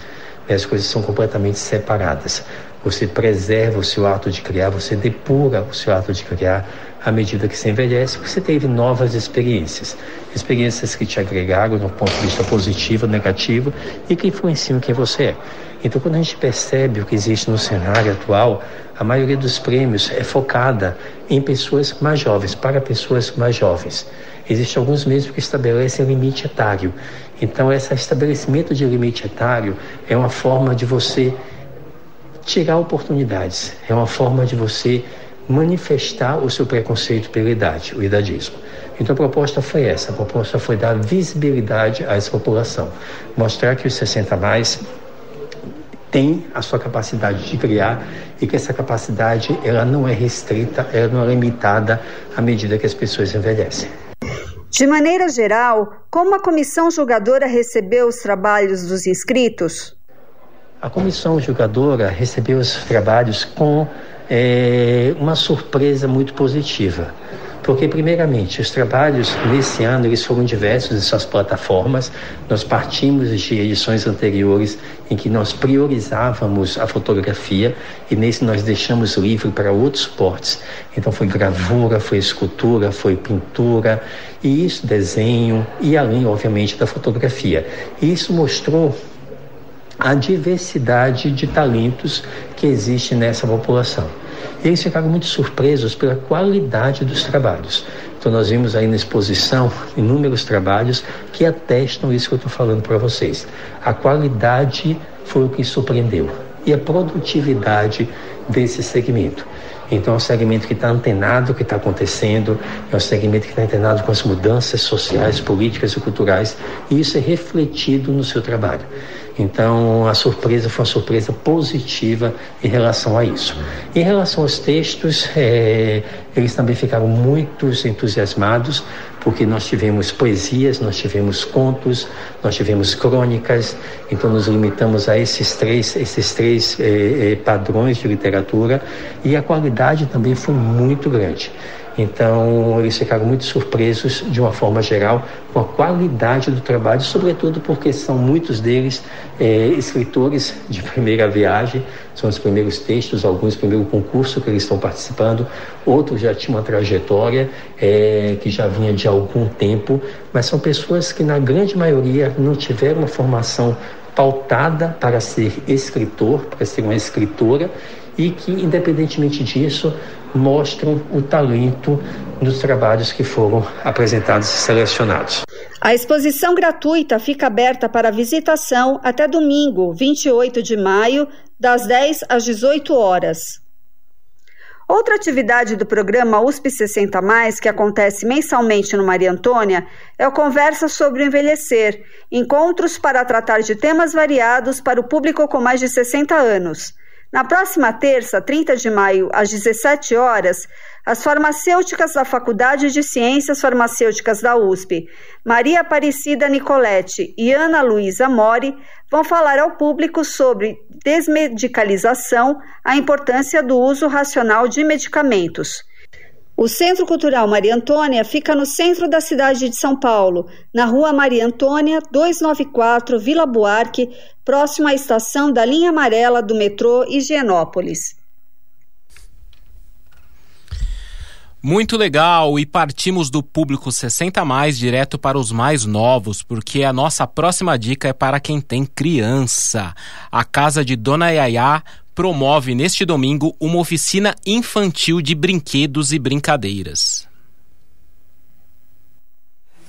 As coisas são completamente separadas. Você preserva o seu ato de criar, você depura o seu ato de criar à medida que se envelhece, você teve novas experiências. Experiências que te agregaram no ponto de vista positivo, negativo e que influenciam quem você é. Então, quando a gente percebe o que existe no cenário atual, a maioria dos prêmios é focada em pessoas mais jovens, para pessoas mais jovens. Existem alguns mesmo que estabelecem limite etário. Então, esse estabelecimento de limite etário é uma forma de você tirar oportunidades. É uma forma de você manifestar o seu preconceito pela idade, o idadismo. Então a proposta foi essa, a proposta foi dar visibilidade a essa população, mostrar que os 60 mais tem a sua capacidade de criar e que essa capacidade ela não é restrita, ela não é limitada à medida que as pessoas envelhecem. De maneira geral, como a comissão julgadora recebeu os trabalhos dos inscritos? A comissão julgadora recebeu os trabalhos com é, uma surpresa muito positiva. Porque, primeiramente, os trabalhos nesse ano eles foram diversos em suas plataformas. Nós partimos de edições anteriores em que nós priorizávamos a fotografia e nesse nós deixamos livre para outros suportes. Então, foi gravura, foi escultura, foi pintura, e isso, desenho, e além, obviamente, da fotografia. E isso mostrou a diversidade de talentos que existe nessa população. E eles ficaram muito surpresos pela qualidade dos trabalhos. Então, nós vimos aí na exposição inúmeros trabalhos que atestam isso que eu estou falando para vocês. A qualidade foi o que surpreendeu. e a produtividade desse segmento. Então é um segmento que está antenado o que está acontecendo, é um segmento que está antenado com as mudanças sociais, políticas e culturais, e isso é refletido no seu trabalho. Então a surpresa foi uma surpresa positiva em relação a isso. Em relação aos textos, é, eles também ficaram muito entusiasmados porque nós tivemos poesias, nós tivemos contos, nós tivemos crônicas, então nos limitamos a esses três, esses três eh, eh, padrões de literatura e a qualidade também foi muito grande. Então, eles ficaram muito surpresos, de uma forma geral, com a qualidade do trabalho, sobretudo porque são muitos deles é, escritores de primeira viagem, são os primeiros textos, alguns primeiro concurso que eles estão participando, outros já tinham uma trajetória é, que já vinha de algum tempo, mas são pessoas que, na grande maioria, não tiveram uma formação pautada para ser escritor, para ser uma escritora, e que, independentemente disso, mostram o talento dos trabalhos que foram apresentados e selecionados. A exposição gratuita fica aberta para visitação até domingo, 28 de maio, das 10 às 18 horas. Outra atividade do programa USP 60 Mais, que acontece mensalmente no Maria Antônia, é o Conversa sobre o Envelhecer, encontros para tratar de temas variados para o público com mais de 60 anos. Na próxima terça, 30 de maio, às 17 horas, as farmacêuticas da Faculdade de Ciências Farmacêuticas da USP, Maria Aparecida Nicoletti e Ana Luísa Mori, vão falar ao público sobre desmedicalização, a importância do uso racional de medicamentos. O Centro Cultural Maria Antônia fica no centro da cidade de São Paulo, na rua Maria Antônia, 294, Vila Buarque, próximo à estação da linha amarela do metrô Higienópolis. Muito legal, e partimos do público 60 mais direto para os mais novos, porque a nossa próxima dica é para quem tem criança. A casa de Dona Yaya promove neste domingo uma oficina infantil de brinquedos e brincadeiras.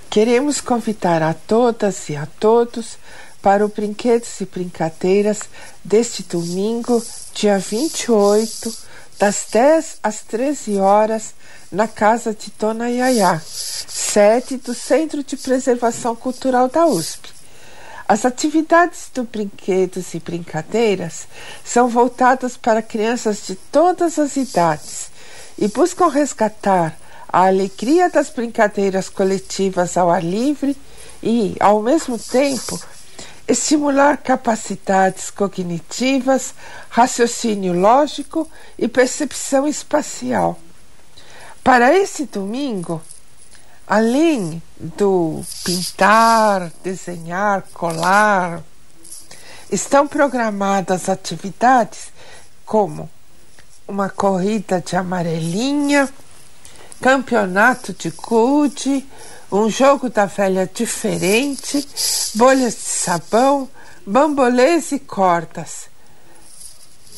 Queremos convidar a todas e a todos para o Brinquedos e Brincadeiras deste domingo, dia 28, das 10 às 13 horas, na casa de Dona Yaya, sede do Centro de Preservação Cultural da USP. As atividades do Brinquedos e Brincadeiras são voltadas para crianças de todas as idades e buscam resgatar a alegria das brincadeiras coletivas ao ar livre e, ao mesmo tempo, estimular capacidades cognitivas, raciocínio lógico e percepção espacial. Para esse domingo, além do pintar, desenhar, colar, estão programadas atividades como uma corrida de amarelinha, campeonato de gude, um jogo da velha diferente, bolhas de sabão, bambolês e cordas.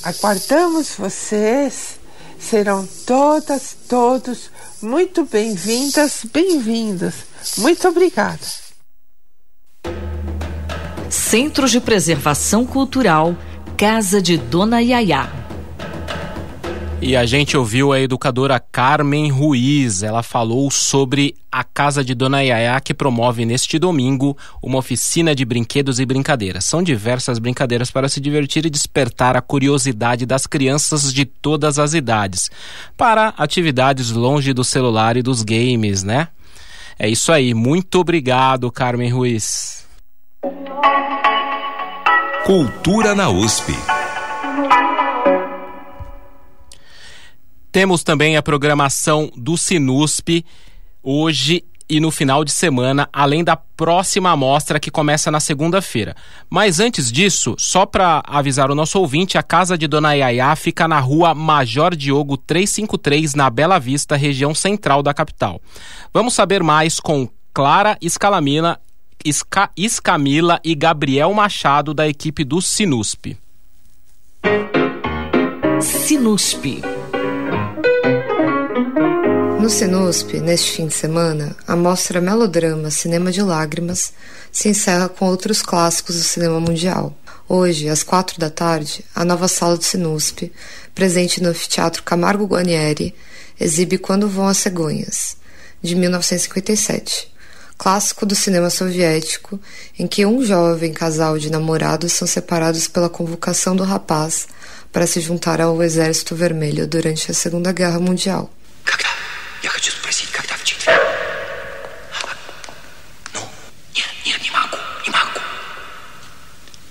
Aguardamos vocês, serão todas, todos muito bem-vindas, bem-vindos. Muito obrigada. Centro de Preservação Cultural, Casa de Dona Yaya. E a gente ouviu a educadora Carmen Ruiz. Ela falou sobre a Casa de Dona Yaya, que promove neste domingo uma oficina de brinquedos e brincadeiras. São diversas brincadeiras para se divertir e despertar a curiosidade das crianças de todas as idades, para atividades longe do celular e dos games, né? É isso aí. Muito obrigado, Carmen Ruiz. Cultura na USP. Temos também a programação do Sinusp hoje e no final de semana, além da próxima amostra que começa na segunda-feira. Mas antes disso, só para avisar o nosso ouvinte, a casa de Dona Yaya fica na rua Major Diogo 353, na Bela Vista, região central da capital. Vamos saber mais com Clara Escalamina, Esca, Escamila e Gabriel Machado, da equipe do Sinusp. Sinusp no Sinusp, neste fim de semana, a mostra Melodrama Cinema de Lágrimas se encerra com outros clássicos do cinema mundial. Hoje, às quatro da tarde, a nova sala do Sinusp, presente no Teatro Camargo Guarnieri, exibe Quando Vão as Cegonhas, de 1957, clássico do cinema soviético, em que um jovem casal de namorados são separados pela convocação do rapaz para se juntar ao Exército Vermelho durante a Segunda Guerra Mundial. Я хочу спросить, когда в Ну, нет, нет, не могу, не могу.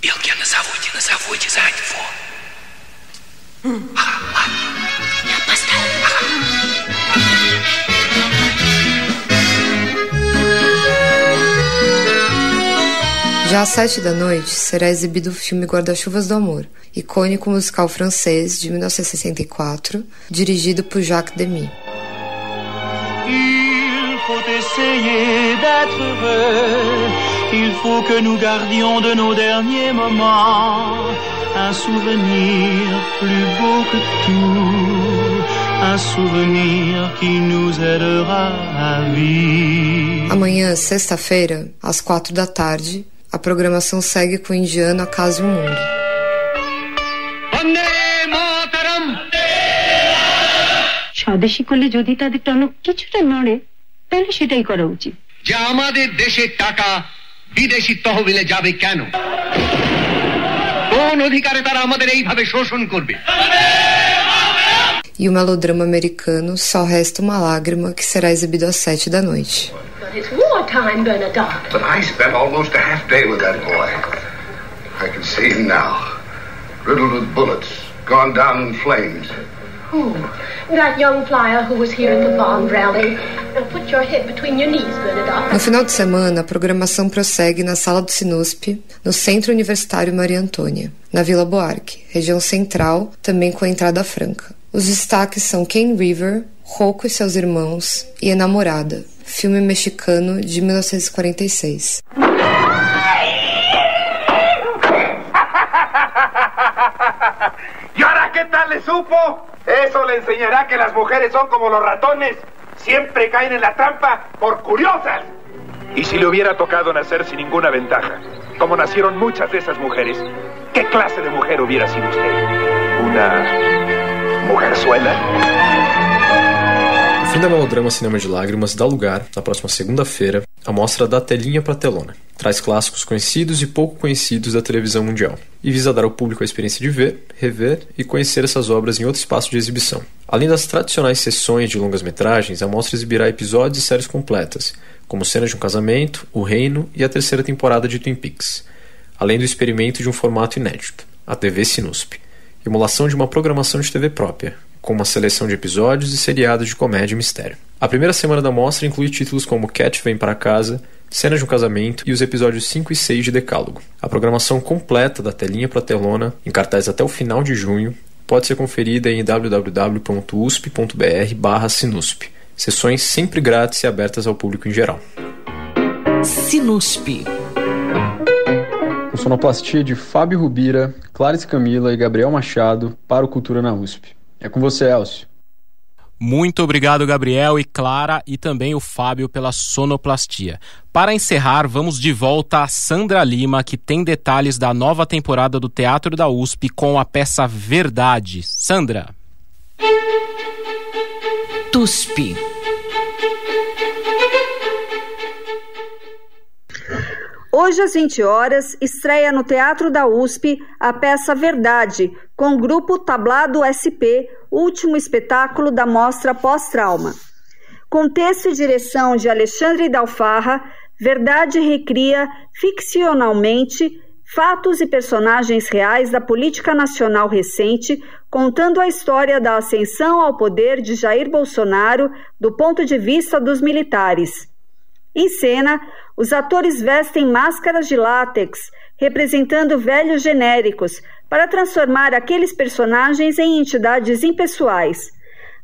Белки на заводе, на заводе сзади, во. Ага, ладно. Я поставил. Já às sete da noite será exibido o filme Guarda-Chuvas do Amor, icônico musical francês de 1964, dirigido por Jacques Demy. Il faut essayer d'être heureux. Il faut que nous gardions de nos derniers moments un souvenir plus beau que tout. Un souvenir qui nous aidera à vivre. Amanhã, sexta-feira, às quatro da tarde, a programação segue com Indiana, Casa e o Mundo. স্বদেশী করলে যদি তাদের টনক কিছুটা নড়ে তাহলে সেটাই করা উচিত যে আমাদের দেশের টাকা বিদেশি তহবিলে যাবে কেন কোন অধিকারে তারা আমাদের এইভাবে শোষণ করবে E o melodrama americano Só Resta Uma Lágrima, que será exibido às sete da noite. But it's wartime, Bernadette. But I spent almost a half day with that boy. I can see him now, riddled with bullets, gone down in flames. No final de semana, a programação prossegue na Sala do Sinusp, no Centro Universitário Maria Antônia, na Vila Boarque, região central, também com a entrada franca. Os destaques são Ken River, Rocco e seus irmãos e Enamorada, filme mexicano de 1946. ¿Y ahora qué tal le supo? Eso le enseñará que las mujeres son como los ratones. Siempre caen en la trampa por curiosas. Y si le hubiera tocado nacer sin ninguna ventaja, como nacieron muchas de esas mujeres, ¿qué clase de mujer hubiera sido usted? ¿Una mujerzuela? O fim da melodrama Cinema de Lágrimas dá lugar, na próxima segunda-feira, à mostra da Telinha para Telona. Traz clássicos conhecidos e pouco conhecidos da televisão mundial e visa dar ao público a experiência de ver, rever e conhecer essas obras em outro espaço de exibição. Além das tradicionais sessões de longas-metragens, a mostra exibirá episódios e séries completas, como Cenas de um Casamento, O Reino e a terceira temporada de Twin Peaks, além do experimento de um formato inédito, a TV Sinusp, emulação de uma programação de TV própria, com uma seleção de episódios e seriados de comédia e mistério. A primeira semana da mostra inclui títulos como Cat Vem para Casa, Cenas de um Casamento e os episódios 5 e 6 de Decálogo. A programação completa da telinha para telona, em cartaz até o final de junho, pode ser conferida em www.usp.br/sinusp. Sessões sempre grátis e abertas ao público em geral. Sinusp. Com sonoplastia de Fábio Rubira, Clarice Camila e Gabriel Machado para o Cultura na USP. É com você, Elcio. Muito obrigado, Gabriel e Clara, e também o Fábio pela sonoplastia. Para encerrar, vamos de volta a Sandra Lima, que tem detalhes da nova temporada do Teatro da USP com a peça Verdade. Sandra. TUSP. Hoje às 20 horas, estreia no Teatro da USP a peça Verdade, com o grupo Tablado SP, último espetáculo da mostra Pós-Trauma. Com texto e direção de Alexandre Dalfarra, Verdade recria ficcionalmente fatos e personagens reais da política nacional recente, contando a história da ascensão ao poder de Jair Bolsonaro do ponto de vista dos militares. Em cena, os atores vestem máscaras de látex, representando velhos genéricos, para transformar aqueles personagens em entidades impessoais.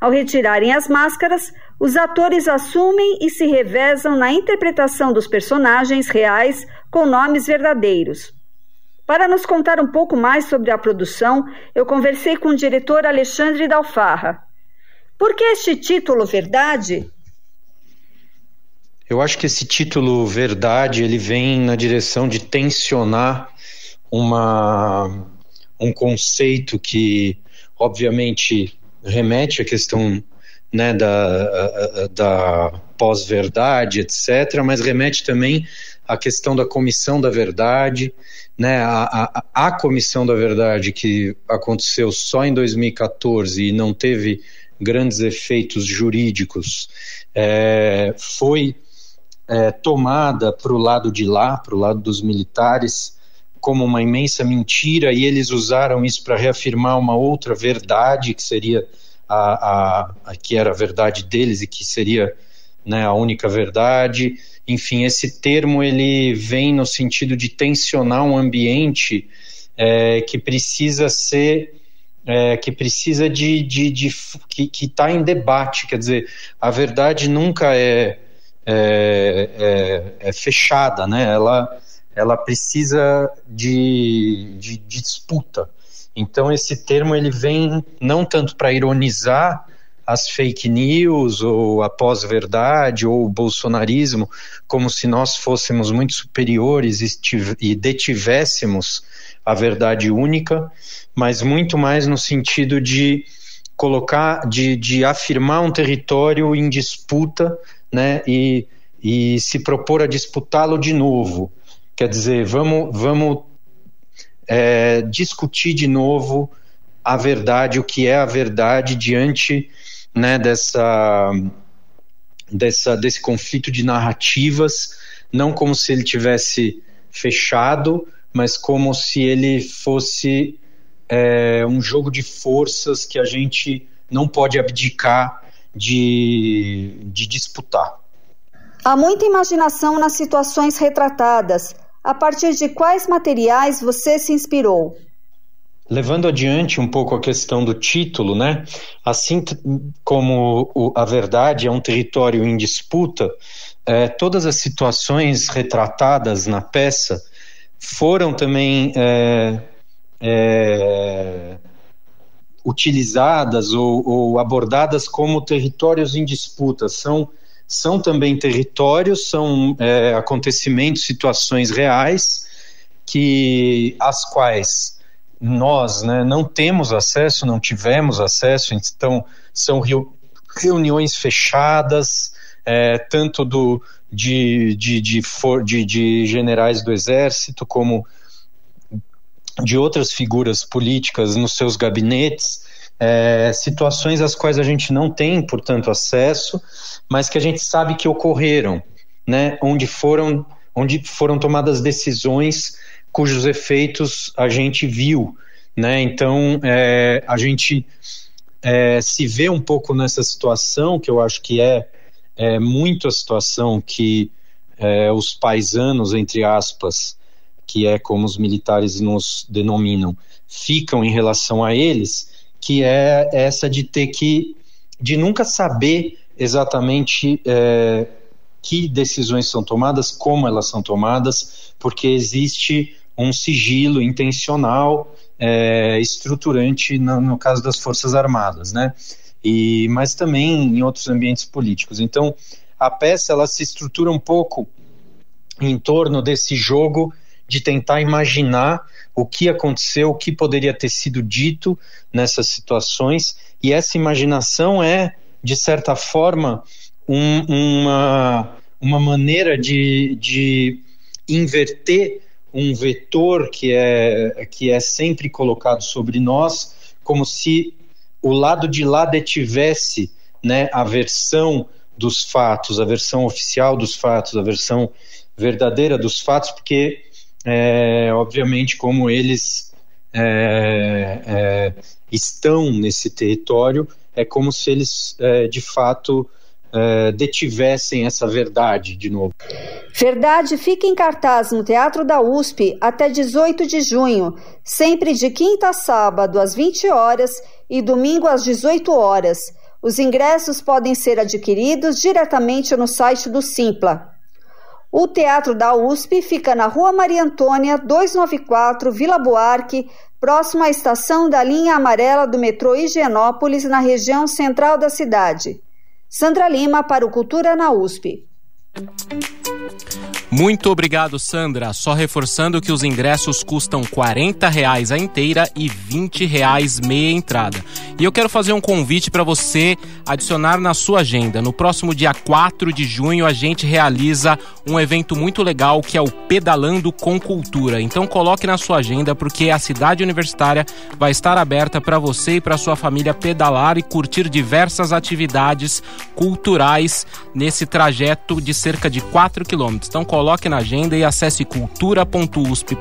Ao retirarem as máscaras, os atores assumem e se revezam na interpretação dos personagens reais com nomes verdadeiros. Para nos contar um pouco mais sobre a produção, eu conversei com o diretor Alexandre Dalfarra. Por que este título Verdade? Eu acho que esse título Verdade ele vem na direção de tensionar uma, um conceito que, obviamente, remete à questão né, da, da pós-verdade, etc., mas remete também à questão da comissão da verdade, né, a, a, a comissão da verdade que aconteceu só em 2014 e não teve grandes efeitos jurídicos, é, foi é, tomada para o lado de lá, para o lado dos militares, como uma imensa mentira, e eles usaram isso para reafirmar uma outra verdade, que seria a, a, a, que era a verdade deles e que seria né, a única verdade. Enfim, esse termo ele vem no sentido de tensionar um ambiente é, que precisa ser é, que precisa de, de, de que está em debate, quer dizer, a verdade nunca é, é, é, é fechada, né? Ela, ela precisa de, de, de disputa. Então esse termo ele vem não tanto para ironizar as fake news ou a pós-verdade ou o bolsonarismo como se nós fôssemos muito superiores e, detivéssemos a verdade única, mas muito mais no sentido de colocar, de, de afirmar um território em disputa, né, e, e se propor a disputá-lo de novo. Quer dizer, vamos, vamos é, discutir de novo a verdade, o que é a verdade diante né, dessa, dessa, desse conflito de narrativas, não como se ele tivesse fechado, mas como se ele fosse é, um jogo de forças que a gente não pode abdicar de, de disputar. Há muita imaginação nas situações retratadas. A partir de quais materiais você se inspirou? Levando adiante um pouco a questão do título, né? Assim como o, a verdade é um território em disputa, é, todas as situações retratadas na peça foram também é, é, utilizadas ou, ou, abordadas como territórios em disputa. São, são também territórios, são é, acontecimentos, situações reais que as quais nós né, não temos acesso, não tivemos acesso, então são reuniões fechadas, é, tanto do, de, de, de, for, de, de generais do exército como de outras figuras políticas nos seus gabinetes, é, situações às quais a gente não tem, portanto, acesso, mas que a gente sabe que ocorreram, né, onde foram, onde foram tomadas decisões cujos efeitos a gente viu, né, então é, a gente é, se vê um pouco nessa situação que eu acho que é, é muito a situação que é, os paisanos, entre aspas, que é como os militares nos denominam, ficam em relação a eles, que é essa de ter que, de nunca saber exatamente é, que decisões são tomadas, como elas são tomadas, porque existe um sigilo intencional, é, estruturante no, no, caso das Forças Armadas, né? E, mas também em outros ambientes políticos. Então, a peça ela se estrutura um pouco em torno desse jogo de tentar imaginar o que aconteceu, o que poderia ter sido dito nessas situações, e essa imaginação é, de certa forma, um, uma, uma maneira de, de inverter um vetor que é, que é sempre colocado sobre nós, como se o lado de lá detivesse né, a versão dos fatos, a versão oficial dos fatos, a versão verdadeira dos fatos, porque é, obviamente, como eles é, é, estão nesse território, é como se eles, é, de fato, é, detivessem essa verdade de novo. Verdade fica em cartaz no Teatro da USP até 18 de junho, sempre de quinta a sábado às 20 horas e domingo às 18 horas. Os ingressos podem ser adquiridos diretamente no site do Simpla. O Teatro da USP fica na Rua Maria Antônia, 294, Vila Buarque, próximo à estação da linha amarela do metrô Higienópolis, na região central da cidade. Sandra Lima para o Cultura na USP. Muito obrigado, Sandra. Só reforçando que os ingressos custam R$ reais a inteira e R$ reais meia entrada. E eu quero fazer um convite para você adicionar na sua agenda. No próximo dia 4 de junho, a gente realiza um evento muito legal que é o Pedalando com Cultura. Então coloque na sua agenda porque a cidade universitária vai estar aberta para você e para sua família pedalar e curtir diversas atividades culturais nesse trajeto de cerca de 4 quilômetros. Então coloque na agenda e acesse cultura.usp.br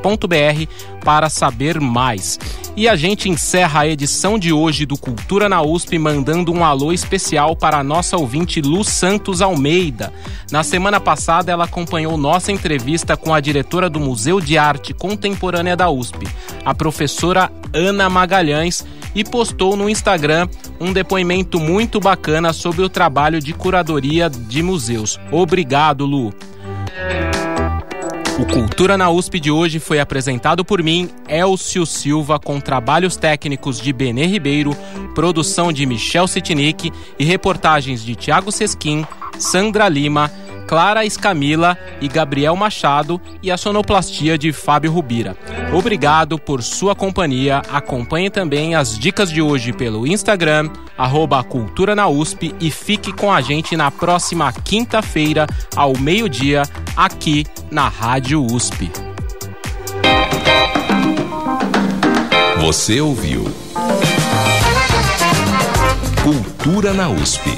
para saber mais. E a gente encerra a edição de hoje do Cultura na USP mandando um alô especial para a nossa ouvinte Lu Santos Almeida. Na semana passada, ela acompanhou nossa entrevista com a diretora do Museu de Arte Contemporânea da USP, a professora Ana Magalhães, e postou no Instagram um depoimento muito bacana sobre o trabalho de curadoria de museus. Obrigado, Lu. O Cultura na USP de hoje foi apresentado por mim, Elcio Silva, com trabalhos técnicos de Benê Ribeiro, produção de Michel Sitnik e reportagens de Tiago Sesquim, Sandra Lima, Clara Escamila e Gabriel Machado e a sonoplastia de Fábio Rubira. Obrigado por sua companhia. Acompanhe também as dicas de hoje pelo Instagram, arroba Cultura na USP e fique com a gente na próxima quinta-feira, ao meio-dia, aqui na Rádio USP. Você ouviu Cultura na USP.